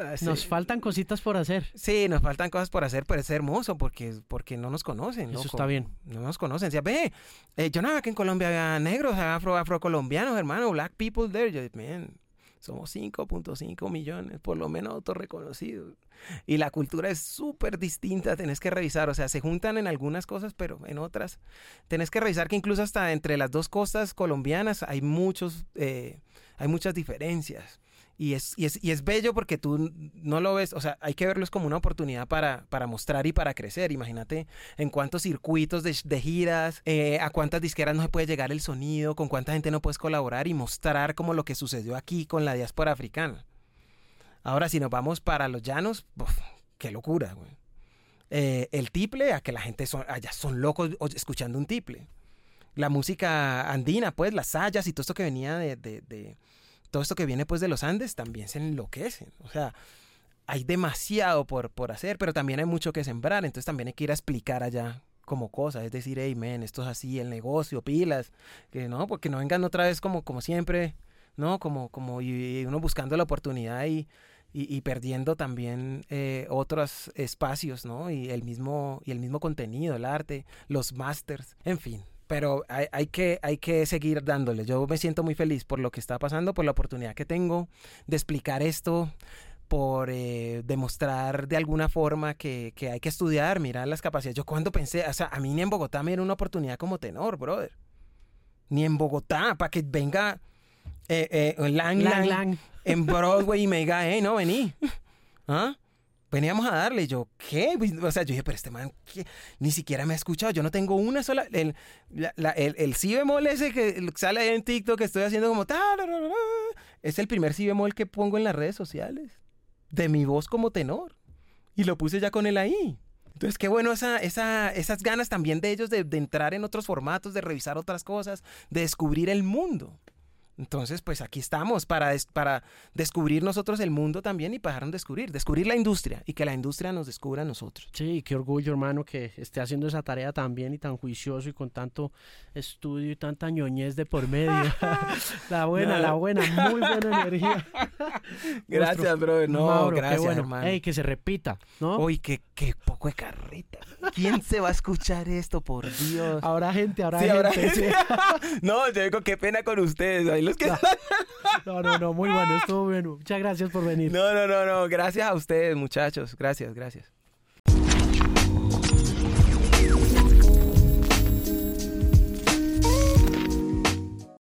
ah, nos faltan cositas por hacer. Sí, nos faltan cosas por hacer, pero es hermoso porque, porque no nos conocen. Eso está bien. No nos conocen. O ve, eh, yo nada que en Colombia había negros, afro, afrocolombianos, hermano, black people there. Yo, man, somos 5.5 millones, por lo menos autorreconocidos. Y la cultura es súper distinta, tenés que revisar, o sea, se juntan en algunas cosas, pero en otras tenés que revisar que incluso hasta entre las dos costas colombianas hay muchos, eh, hay muchas diferencias. Y es, y, es, y es bello porque tú no lo ves, o sea, hay que verlos como una oportunidad para, para mostrar y para crecer. Imagínate en cuántos circuitos de, giras, eh, a cuántas disqueras no se puede llegar el sonido, con cuánta gente no puedes colaborar y mostrar como lo que sucedió aquí con la diáspora africana. Ahora, si nos vamos para los llanos, qué locura, güey. Eh, el tiple, a que la gente son, allá son locos escuchando un tiple. La música andina, pues, las sayas y todo esto que venía de todo esto que viene pues de los Andes también se enloquecen. O sea, hay demasiado por, por hacer, pero también hay mucho que sembrar, entonces también hay que ir a explicar allá como cosas, es decir, hey, men, esto es así, el negocio, pilas, que no, porque no vengan otra vez como, como siempre, ¿no? Como, como y uno buscando la oportunidad y, y, perdiendo también eh, otros espacios, ¿no? Y el mismo, y el mismo contenido, el arte, los masters, en fin, pero hay, que, hay que seguir dándole. Yo me siento muy feliz por lo que está pasando, por la oportunidad que tengo de explicar esto, por eh, demostrar de alguna forma que, hay que estudiar, mirar las capacidades. Yo cuando pensé, o sea, a mí ni en Bogotá me dieron una oportunidad como tenor, brother. Ni en Bogotá, para que venga eh, eh, Lang, Lang, en Broadway y me diga, hey, no, vení. <laughs> ¿Ah? Veníamos a darle. yo, ¿qué? O sea, yo dije, pero este man ni siquiera me ha escuchado. Yo no tengo una sola. El, el, el si bemol ese que sale en TikTok que estoy haciendo como. Es el primer si bemol que pongo en las redes sociales. De mi voz como tenor. Y lo puse ya con él ahí. Entonces, qué bueno esa, esa, esas ganas también de ellos de entrar en otros formatos, de revisar otras cosas, de descubrir el mundo. Entonces, pues aquí estamos para, para descubrir nosotros el mundo también y para descubrir, descubrir la industria y que la industria nos descubra a nosotros. Sí, qué orgullo, hermano, que esté haciendo esa tarea tan bien y tan juicioso y con tanto estudio y tanta ñoñez de por medio. <laughs> la buena, la buena, muy buena <laughs> energía. gracias, brother. No, gracias, hermano. Ey, que se repita, ¿no? Uy, qué, qué poco de carreta. ¿Quién se va a escuchar esto, por Dios? Ahora gente, ahora gente. <laughs> no, yo digo, qué pena con ustedes. Ahí <laughs> no. no, no, muy bueno, estuvo bueno. Muchas gracias por venir. No, no, no, no. Gracias a ustedes, muchachos. Gracias, gracias.